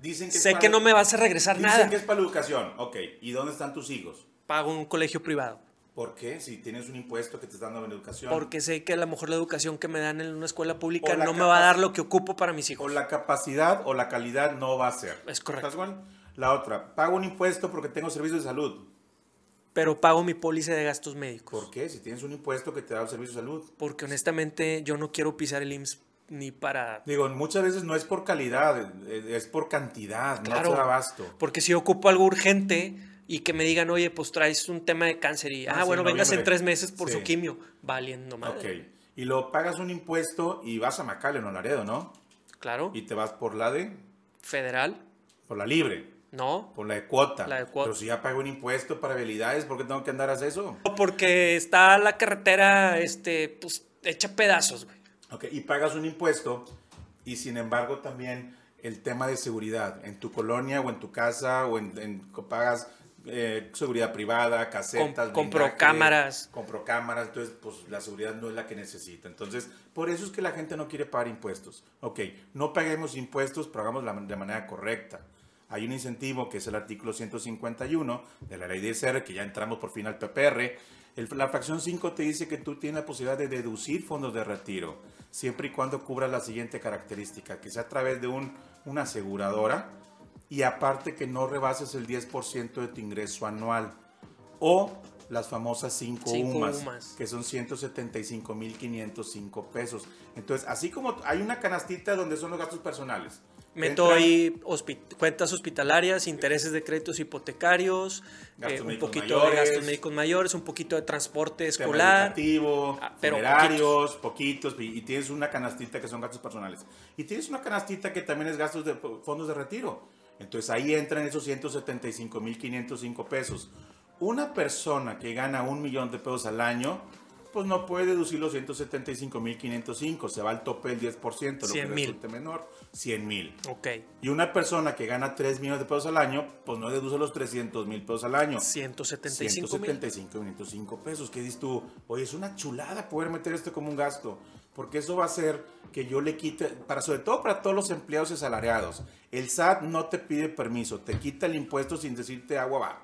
dicen que Sé para- que no me vas a regresar Dicen nada. que es para la educación. Ok, ¿y dónde están tus hijos? Pago un colegio privado. ¿Por qué? Si tienes un impuesto que te están dando en educación. Porque sé que a lo mejor la educación que me dan en una escuela pública O no me va a dar lo que ocupo para mis O hijos. la capacidad o la calidad no va a ser. Es correcto. ¿Estás igual? La otra, pago un impuesto porque tengo servicios de salud. Pero pago mi póliza de gastos médicos. ¿Por qué? Si tienes un impuesto que te da un servicio de salud. Porque honestamente yo no quiero pisar el IMSS ni para Digo, muchas veces no es por calidad, es por cantidad, Claro. no te abasto. Porque si ocupo algo urgente y que me digan, oye, pues traes un tema de cáncer y, ah, Ah, bueno, en vengas en tres meses por Sí. su quimio, valiendo Ok. madre. Y lo pagas un impuesto y vas a Macale, no Laredo, ¿no? Claro, Y te vas por la de, federal, por la libre, no, por la de cuota. La de cuota. Pero si ya pago un impuesto para habilidades, ¿por qué tengo que andar a hacer eso? porque está la carretera, este, pues, hecha pedazos, güey. Ok, y pagas un impuesto y sin embargo también el tema de seguridad en tu colonia o en tu casa o en, en- pagas eh, seguridad privada, casetas, Com- compro blindaje, cámaras. compro cámaras, entonces pues la seguridad no es la que necesita. Entonces, por eso es que la gente no quiere pagar impuestos. Ok, no paguemos impuestos, pero hagámoslo de manera correcta. Hay un incentivo que es el artículo 151 de la ley de ISR, que ya entramos por fin al PPR. El- la fracción 5 te dice que tú tienes la posibilidad de deducir fondos de retiro, siempre y cuando cubra la siguiente característica, que sea a través de un, una aseguradora y aparte que no rebases el 10% de tu ingreso anual o las famosas 5 Cinco UMAS, UMAS. que son 175.505 pesos. Entonces, así como hay una canastita donde son los gastos personales, Meto Entran ahí hospi- cuentas hospitalarias, intereses de créditos hipotecarios, eh, un poquito de mayores. gastos médicos mayores, un poquito de transporte escolar. educativo, Ah, pero funerarios, poquitos, y, y tienes una canastita que son gastos personales. Y tienes una canastita que también es gastos de fondos de retiro. Entonces ahí entran esos 175.505 pesos. Una persona que gana un millón de pesos al año, pues no puede deducir los 175.505, se va al tope del 10%, lo que 100,000. resulte menor, 100 mil. Ok, Y una persona que gana 3 millones de pesos al año, pues no deduce los 300 mil pesos al año. 175 mil. 175 pesos. ¿Qué dices tú? Oye, es una chulada poder meter esto como un gasto. Porque eso va a hacer que yo le quite, para, sobre todo para todos los empleados y asalariados. El SAT no te pide permiso, te quita el impuesto sin decirte agua va.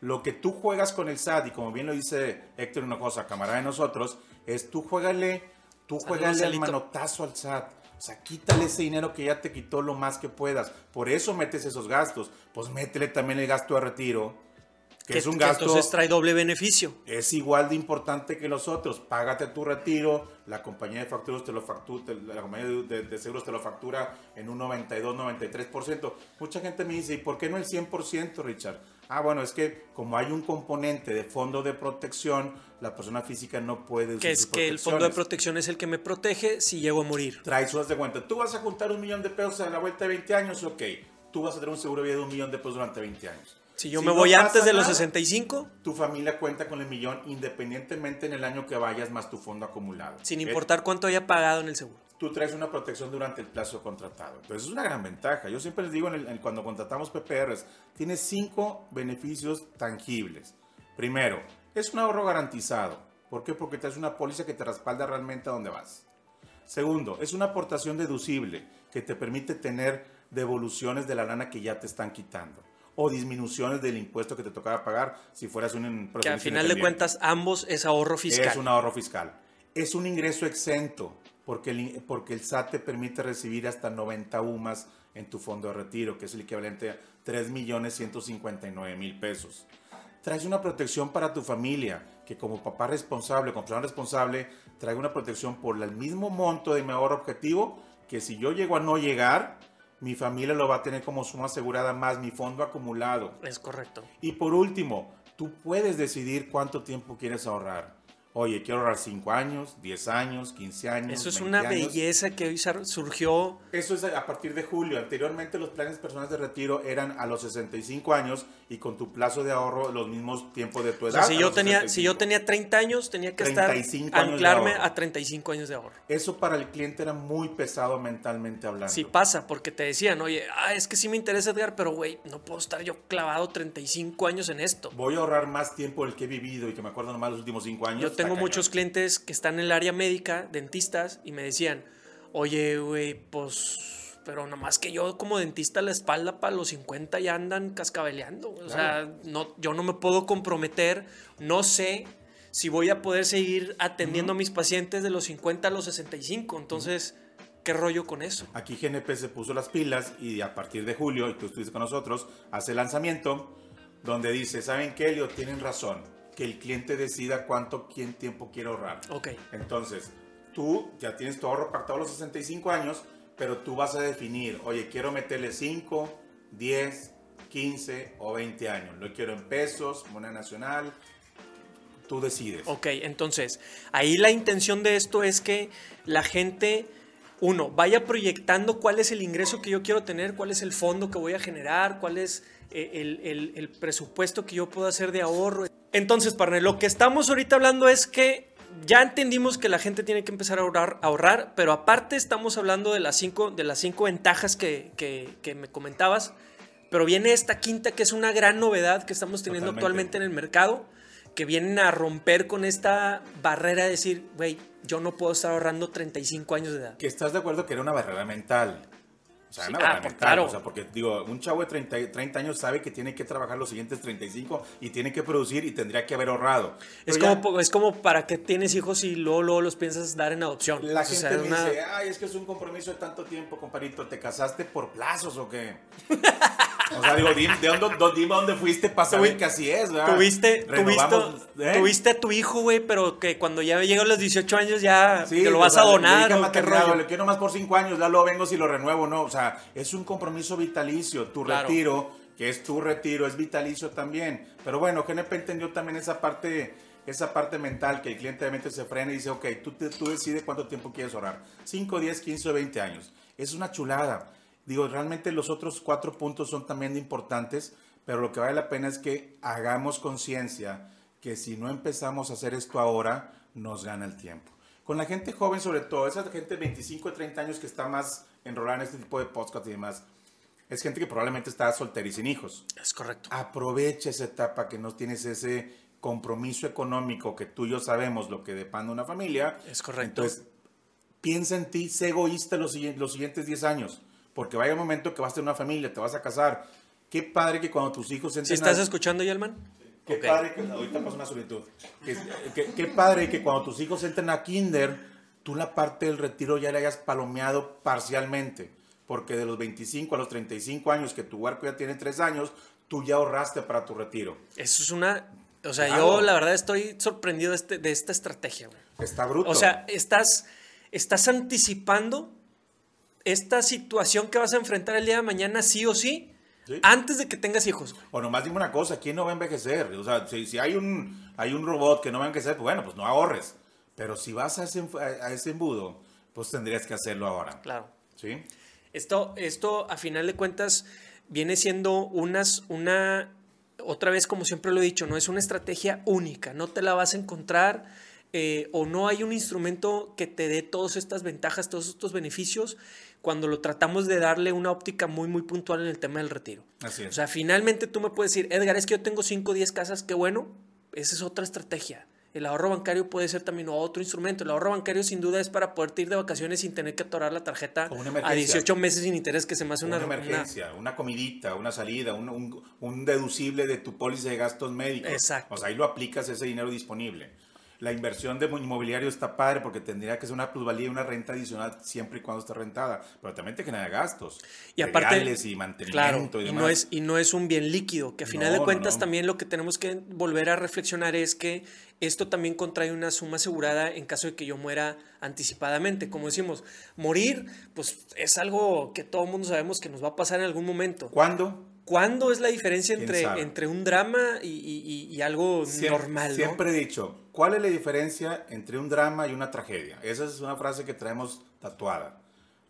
Lo que tú juegas con el SAT, y como bien lo dice Héctor Hinojosa, camarada de nosotros, es tú juégale, tú juégale el manotazo al SAT. O sea, quítale ese dinero que ya te quitó lo más que puedas. Por eso metes esos gastos. Pues métele también el gasto de retiro, que, es un gasto entonces trae doble beneficio. es igual de importante que los otros. Págate tu retiro, la compañía de facturas te lo factura, te- la compañía de, seguros te lo factura en un 92, 93%. Mucha gente me dice, ¿y por qué no el 100%, Richard? Ah, bueno, es que como hay un componente de fondo de protección, la persona física no puede usar Que es sus que el fondo de protección es el que me protege si llego a morir. Traes unas de cuenta. Tú vas a juntar un millón de pesos a la vuelta de 20 años, ok. Tú vas a tener un seguro de vida de un millón de pesos durante 20 años. Si yo Si me no voy antes de los nada, 65, tu familia cuenta con el millón independientemente en el año que vayas más tu fondo acumulado. sin importar cuánto haya pagado en el seguro. Tú traes una protección durante el plazo contratado. Entonces es una gran ventaja. Yo siempre les digo en el- en- cuando contratamos PPRs, tienes cinco beneficios tangibles. Primero, es un ahorro garantizado. ¿Por qué? Porque traes una póliza que te respalda realmente a dónde vas. Segundo, es una aportación deducible que te permite tener devoluciones de la lana que ya te están quitando o disminuciones del impuesto que te tocaba pagar si fueras un Que al final de cuentas ambos es ahorro fiscal. Es un ahorro fiscal. Es un ingreso exento porque el, porque el SAT te permite recibir hasta 90 UMAS en tu fondo de retiro, que es el equivalente a 3.159.000 pesos. Traes una protección para tu familia, que como papá responsable, como persona responsable, trae una protección por el mismo monto de mi ahorro objetivo, que si yo llego a no llegar, mi familia lo va a tener como suma asegurada más mi fondo acumulado. Es correcto. Y por último, tú puedes decidir cuánto tiempo quieres ahorrar. Oye, quiero ahorrar 5 años, 10 años, 15 años. Eso es 20 una años. belleza que hoy surgió. Eso es a partir de julio. Anteriormente los planes personales de retiro eran a los 65 años y con tu plazo de ahorro los mismos tiempos de tu O edad. sea, si yo, tenía, si yo 65. tenía 30 años, tenía que 35 estar anclarme a 35 años de ahorro. Eso para el cliente era muy pesado mentalmente hablando. Sí pasa, porque te decían, oye, ah, es que sí me interesa Edgar, pero güey, no puedo estar yo clavado 35 años en esto. Voy a ahorrar más tiempo del que he vivido y que me acuerdo nomás los últimos 5 años. Yo tengo cañón. muchos clientes que están en el área médica, dentistas, y me decían, oye, güey, pues, pero nomás que yo como dentista la espalda para los 50 ya andan cascabeleando. O sea, no, yo no me puedo comprometer, no sé si voy a poder seguir atendiendo a mis pacientes de los 50 a los 65. Entonces, ¿qué rollo con eso? Aquí GNP se puso las pilas y a partir de julio, y tú estuviste con nosotros, hace lanzamiento donde dice, ¿saben qué, Elio? Tienen razón, que el cliente decida cuánto quién tiempo quiere ahorrar. Ok. Entonces, tú ya tienes tu ahorro pactado a los 65 años, pero tú vas a definir, oye, quiero meterle 5, 10, 15 o 20 años. Lo quiero en pesos, moneda nacional. Tú decides. Ok, entonces, ahí la intención de esto es que la gente, uno, vaya proyectando cuál es el ingreso que yo quiero tener, cuál es el fondo que voy a generar, cuál es eh, el, el- el presupuesto que yo puedo hacer de ahorro. Entonces, partner, lo que estamos ahorita hablando es que ya entendimos que la gente tiene que empezar a ahorrar, a ahorrar pero aparte estamos hablando de las cinco, de las cinco ventajas que, que- que me comentabas. Pero viene esta quinta que es una gran novedad que estamos teniendo Totalmente. actualmente en el mercado, que vienen a romper con esta barrera de decir, güey, yo no puedo estar ahorrando 35 años de edad. estás de acuerdo que era una barrera mental. O sea, Sí, una ah, pues, claro. O sea, porque digo, un chavo de 30, 30 años sabe que tiene que trabajar los siguientes 35 y tiene que producir y tendría que haber ahorrado. Es Pero ya- como, es como para que tienes hijos y luego, luego los piensas dar en adopción. La O sea, gente me una- dice, ay, es que es un compromiso de tanto tiempo, compadrito. ¿Te casaste por plazos o qué? [laughs] O sea, digo, dime, ¿de dónde, dime dónde fuiste para saber que así es, ¿verdad? Tuviste, Renovamos, tuviste, ¿eh? tuviste a tu hijo, güey, pero que cuando ya llegó a los 18 años ya Sí, te lo o vas sea, a le- le donar a o qué rollo. Le quiero más por cinco años, ya lo vengo si lo renuevo, no. O sea, es un compromiso vitalicio. Tu Claro. retiro, que es tu retiro, es vitalicio también. Pero bueno, GNP entendió también esa parte, esa parte mental que el cliente realmente se frena y dice, ok, tú, te- tú decides cuánto tiempo quieres ahorrar. 5, 10, 15 o 20 años. Es una chulada. Digo, realmente los otros cuatro puntos son también importantes, pero lo que vale la pena es que hagamos conciencia que si no empezamos a hacer esto ahora, nos gana el tiempo. Con la gente joven, sobre todo, esa gente de 25 o 30 años que está más enrolada en este tipo de podcast y demás, es gente que probablemente está soltera y sin hijos. Es correcto. Aprovecha esa etapa que no tienes ese compromiso económico que tú y yo sabemos lo que depende una familia. Es correcto. Entonces, piensa en ti, sé egoísta los, siguientes- los siguientes 10 años, porque va a llegar un momento que vas a tener una familia, te vas a casar. Qué padre que cuando tus hijos ¿Sí entren estás a- escuchando, Yalman? Qué Ok. padre que ahorita pasa una solitud. Qué, qué- qué padre que cuando tus hijos entren a kinder, tú la parte del retiro ya la hayas palomeado parcialmente. Porque de los 25 a los 35 años, que tu huerco ya tiene 3 años, tú ya ahorraste para tu retiro. Eso es una... O sea, Claro. yo la verdad estoy sorprendido de, este- de esta estrategia, güey. Está bruto. O sea, estás, estás anticipando esta situación que vas a enfrentar el día de mañana sí o sí, Sí. antes de que tengas hijos, güey. O nomás dime una cosa, ¿quién no va a envejecer? O sea, si, si hay, un, hay un robot que no va a envejecer, pues bueno, pues no ahorres. Pero si vas a ese, a a ese embudo, pues tendrías que hacerlo ahora. Claro. ¿Sí? Esto, esto, a final de cuentas, viene siendo unas, una, otra vez, como siempre lo he dicho, no es una estrategia única, no te la vas a encontrar eh, o no hay un instrumento que te dé todas estas ventajas, todos estos beneficios, cuando lo tratamos de darle una óptica muy, muy puntual en el tema del retiro. Así es. O sea, finalmente tú me puedes decir, Edgar, es que yo tengo 5 o 10 casas, qué bueno, esa es otra estrategia. El ahorro bancario puede ser también otro instrumento. El ahorro bancario sin duda es para poder ir de vacaciones sin tener que atorar la tarjeta una a emergencia. 18 meses sin interés, que se me hace una, una, emergencia, una, comidita, una salida, un, un- un deducible de tu póliza de gastos médicos. Exacto. O sea, ahí lo aplicas ese dinero disponible. La inversión de inmobiliario está padre porque tendría que ser una plusvalía y una renta adicional siempre y cuando esté rentada, pero también te genera gastos. Y aparte, y mantenimiento y y, demás. no es, y no es un bien líquido, que a final No, de no, cuentas no. también lo que tenemos que volver a reflexionar es que esto también contrae una suma asegurada en caso de que yo muera anticipadamente. Como decimos, morir, pues es algo que todo el mundo sabemos que nos va a pasar en algún momento. ¿Cuándo? ¿Cuándo es la diferencia ¿Quién entre, entre un drama y, y- algo normal? ¿no? Siempre he dicho, ¿cuál es la diferencia entre un drama y una tragedia? Esa es una frase que traemos tatuada.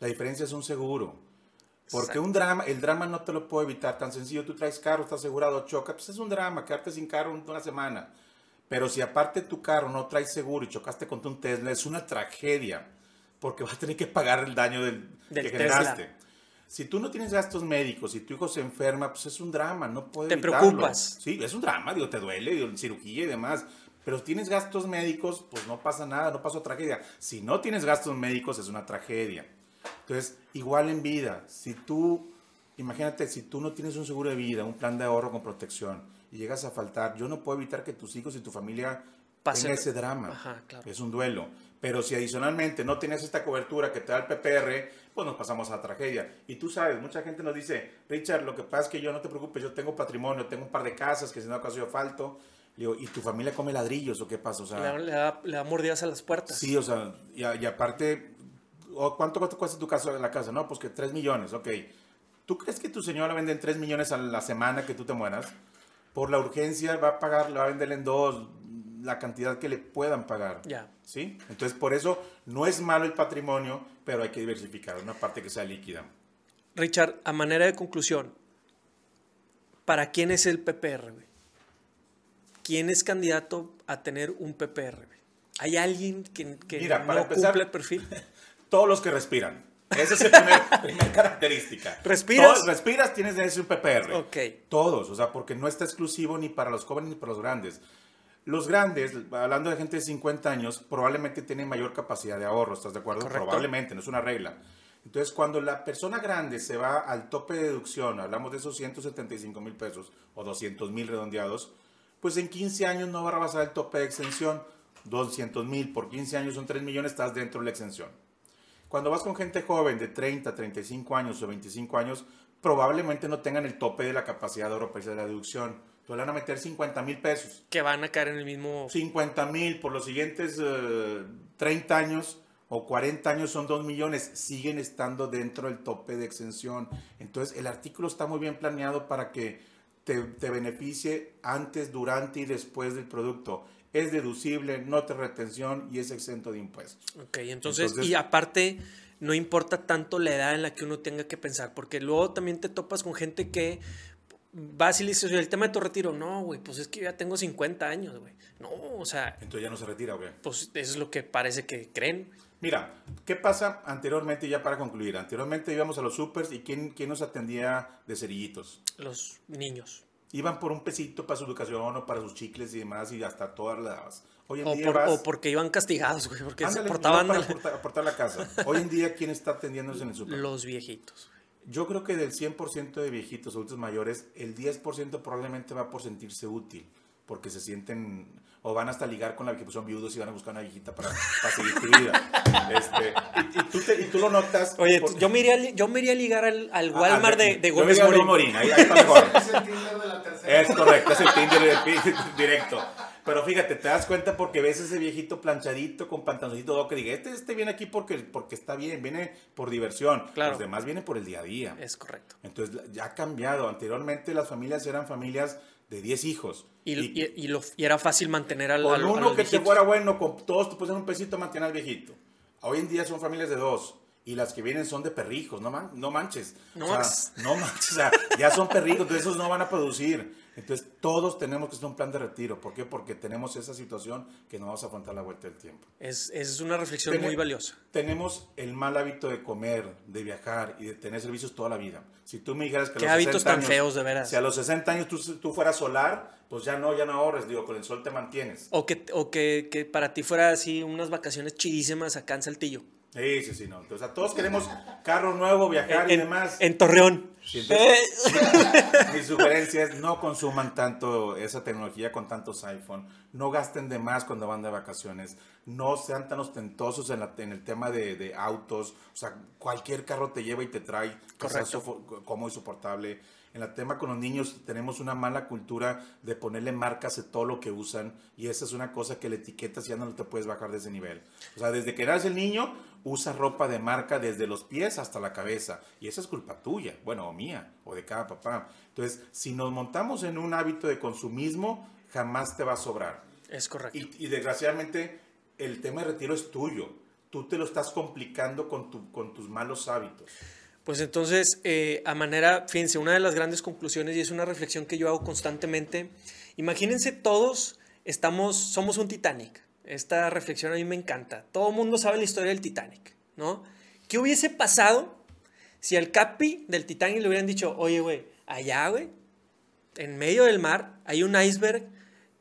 La diferencia es un seguro. Porque Exacto. un drama, el drama no te lo puedo evitar. Tan sencillo, tú traes carro, estás asegurado, choca, pues es un drama, quedarte sin carro una semana. Pero si aparte tu carro no traes seguro y chocaste contra un Tesla, es una tragedia. Porque vas a tener que pagar el daño del, Del que Tesla. generaste. Si tú no tienes gastos médicos y tu hijo se enferma, pues es un drama, no puedes Te evitarlo. preocupas. Sí, es un drama, digo, te duele, digo, cirugía y demás. Pero si tienes gastos médicos, pues no pasa nada, no pasa tragedia. Si no tienes gastos médicos, es una tragedia. Entonces, igual en vida, si tú, imagínate, si tú no tienes un seguro de vida, un plan de ahorro con protección, y llegas a faltar, yo no puedo evitar que tus hijos y tu familia Pase- tengan ese drama. Ajá, claro. Es un duelo. Pero si adicionalmente no tienes esta cobertura que te da el PPR, pues nos pasamos a la tragedia. Y tú sabes, mucha gente nos dice, Richard, lo que pasa es que yo no te preocupes, yo tengo patrimonio, tengo un par de casas que si no acaso yo falto. Le digo, ¿y tu familia come ladrillos o qué pasa? O sea, Le, da- le da, le da mordidas a las puertas. Sí, o sea, y, y aparte, ¿o ¿cuánto cuesta- cuesta tu casa la casa? No, pues que 3 millones, ok. ¿Tú crees que tu señora vende en 3 millones a la semana que tú te mueras? Por la urgencia va a pagar, va a vender en dos la cantidad que le puedan pagar. Ya. ¿Sí? Entonces, por eso no es malo el patrimonio, pero hay que diversificar, una parte que sea líquida. Richard, a manera de conclusión, ¿para quién es el PPR? güey? ¿Quién es candidato a tener un PPR? güey? ¿Hay alguien que, que Mira, para no empezar- cumple el perfil? [laughs] Todos los que respiran. Esa es la primer, primer característica. ¿Respiras? Todos- respiras, tienes de ese un PPR. Ok. Todos, o sea, porque no está exclusivo ni para los jóvenes ni para los grandes. Los grandes, hablando de gente de 50 años, probablemente tienen mayor capacidad de ahorro, ¿estás de acuerdo? Correcto. Probablemente, no es una regla. Entonces, cuando la persona grande se va al tope de deducción, hablamos de esos 175 mil pesos o 200 mil redondeados, pues en 15 años no va a rebasar el tope de exención. 200 mil por 15 años son 3 millones, estás dentro de la exención. Cuando vas con gente joven de 30, 35 años o 25 años, probablemente no tengan el tope de la capacidad de europeísta de la deducción. Le van a meter 50 mil pesos. Que van a caer en el mismo... 50 mil por los siguientes eh, 30 años o 40 años son 2 millones, siguen estando dentro del tope de exención. Entonces el artículo está muy bien planeado para que te, te beneficie antes, durante y después del producto. Es deducible, no te retención y es exento de impuestos. Ok, entonces, Entonces- y aparte, no importa tanto la edad en la que uno tenga que pensar, porque luego también te topas con gente que vas y le dices, "Oye, el tema de tu retiro, no, güey, pues es que yo ya tengo 50 años, güey. No, o sea, Entonces ya no se retira, ¿o qué? pues eso es lo que parece que creen. Mira, ¿qué pasa anteriormente, ya para concluir? Anteriormente íbamos a los supers y ¿quién, quién nos atendía de cerillitos? Los niños. Iban por un pesito para su educación o para sus chicles y demás y hasta todas dabas. Hoy en O, día por- vas... o porque iban castigados, güey, porque Ándale, se portaban para aportar, aportar la casa. Hoy en día, ¿quién está atendiéndose en el super? los viejitos. Yo creo que del 100% de viejitos adultos mayores, el 10% probablemente va por sentirse útil, porque se sienten o van hasta ligar con la que pues, son viudos y van a buscar una viejita para, para seguir tu vida. Este, y, y tú te- y tú lo notas. Oye, por- yo me iría, yo me iría a ligar al, al Walmart ah, de, de yo Gómez Morín. Morín, ahí, ahí está mejor. [laughs] [laughs] Es correcto, es el Tinder [laughs] directo. Pero fíjate, te das cuenta porque ves ese viejito planchadito con pantaloncito docker y diga, este, este viene aquí porque, porque está bien, viene por diversión. Claro. Los demás vienen por el día a día. Es correcto. Entonces ya ha cambiado. Anteriormente las familias eran familias de 10 hijos. Y, y- y lo- y era fácil mantener al, con a uno los que te viejitos. fuera bueno, con todos te pusieron un pesito a mantener al viejito. Hoy en día son familias de dos. Y las que vienen son de perrijos, no, man- no manches. No O sea, manches. [laughs] no manches. O sea, ya son perrijos, entonces esos no van a producir. Entonces todos tenemos que hacer un plan de retiro. ¿Por qué? Porque tenemos esa situación que no vamos a afrontar la vuelta del tiempo. Es, es una reflexión muy valiosa. Tenemos el mal hábito de comer, de viajar y de tener servicios toda la vida. Si tú me dijeras que a Qué los hábitos 60 tan feos, de veras. Si a los 60 años tú, tú fueras solar, pues ya no, ya no ahorres. Digo, con el sol te mantienes. O que, o que, que para ti fuera así unas vacaciones chidísimas acá en Saltillo. Sí, sí, sí, no. Entonces, a todos queremos carro nuevo, viajar y en, demás. en Torreón. Sí, entonces, Eh, [laughs] Mi sugerencia es no consuman tanto esa tecnología con tantos iPhone. No gasten de más cuando van de vacaciones. No sean tan ostentosos en, la- en el tema de, de autos. O sea, cualquier carro te lleva y te trae. Sea Correcto. cómodo y soportable. En el tema con los niños tenemos una mala cultura de ponerle marcas a todo lo que usan. Y esa es una cosa que la etiquetas y ya no te puedes bajar de ese nivel. O sea, desde que eras el niño, usa ropa de marca desde los pies hasta la cabeza. Y esa es culpa tuya, bueno, o mía, o de cada papá. Entonces, si nos montamos en un hábito de consumismo, jamás te va a sobrar. es correcto. Y, y desgraciadamente, el tema de retiro es tuyo. Tú te lo estás complicando con, tu, con tus malos hábitos. Pues entonces, eh, a manera, fíjense, una de las grandes conclusiones y es una reflexión que yo hago constantemente. Imagínense todos, estamos, somos un Titanic. Esta reflexión a mí me encanta. Todo el mundo sabe la historia del Titanic, ¿no? ¿Qué hubiese pasado si al Capi del Titanic le hubieran dicho, oye, güey, allá, güey, en medio del mar hay un iceberg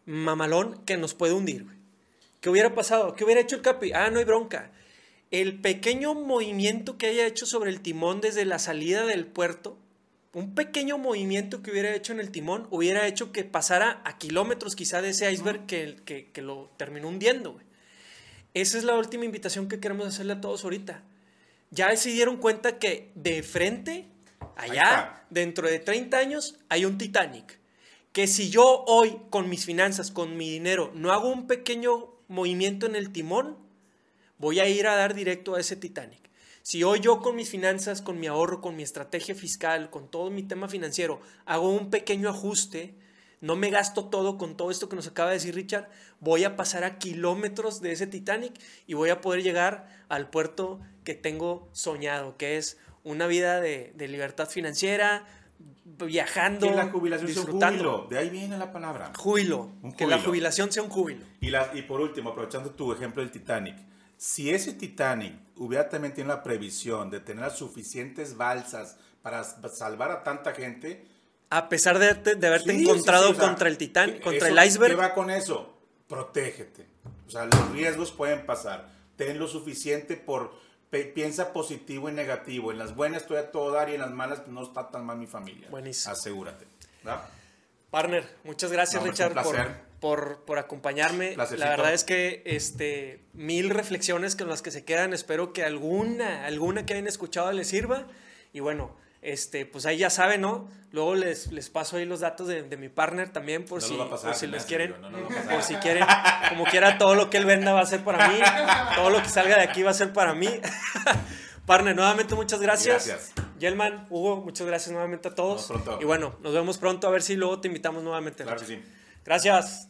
mamalón que nos puede hundir, güey? ¿Qué hubiera pasado? ¿Qué hubiera hecho el Capi? Ah, no hay bronca. El pequeño movimiento que haya hecho sobre el timón desde la salida del puerto, un pequeño movimiento que hubiera hecho en el timón, hubiera hecho que pasara a kilómetros quizá de ese iceberg que, que, que lo terminó hundiendo, güey. Esa es la última invitación que queremos hacerle a todos ahorita. Ya se dieron cuenta que de frente, allá, dentro de 30 años, hay un Titanic. Que si yo hoy, con mis finanzas, con mi dinero, no hago un pequeño movimiento en el timón, voy a ir a dar directo a ese Titanic. Si hoy yo con mis finanzas, con mi ahorro, con mi estrategia fiscal, con todo mi tema financiero, hago un pequeño ajuste, no me gasto todo con todo esto que nos acaba de decir Richard, voy a pasar a kilómetros de ese Titanic y voy a poder llegar al puerto que tengo soñado, que es una vida de, de libertad financiera, viajando, Que la jubilación sea un disfrutando. júbilo. De ahí viene la palabra. Júbilo, que la jubilación sea un júbilo. Y, la- y por último, aprovechando tu ejemplo del Titanic, si ese Titanic hubiera también tenido la previsión de tener las suficientes balsas para salvar a tanta gente, A pesar de, haberte- de haberte Sí, encontrado sí, o sea, contra el titán, ¿qué- contra eso- el iceberg, ¿Qué va con eso? Protégete. O sea, los riesgos pueden pasar. Ten lo suficiente por... piensa positivo y negativo. En las buenas estoy a todo dar y en las malas no está tan mal mi familia. Buenísimo. Asegúrate. ¿verdad? Partner, muchas gracias No, Richard un por. Por, por acompañarme. Placercito. La verdad es que este, mil reflexiones con las que se quedan, espero que alguna, alguna que hayan escuchado les sirva. Y bueno, Este, pues ahí ya saben, ¿no? Luego les, les paso ahí los datos de, de mi partner también, por No si, pasar, por si les quieren. no, no por si quieren. Como quiera, todo lo que él venda va a ser para mí. Todo lo que salga de aquí va a ser para mí. [laughs] partner, nuevamente muchas gracias. Gracias. Yelman, Hugo, muchas gracias nuevamente a todos. Nos vemos pronto. Y bueno, nos vemos pronto a ver si luego te invitamos nuevamente. Claro que sí. Gracias.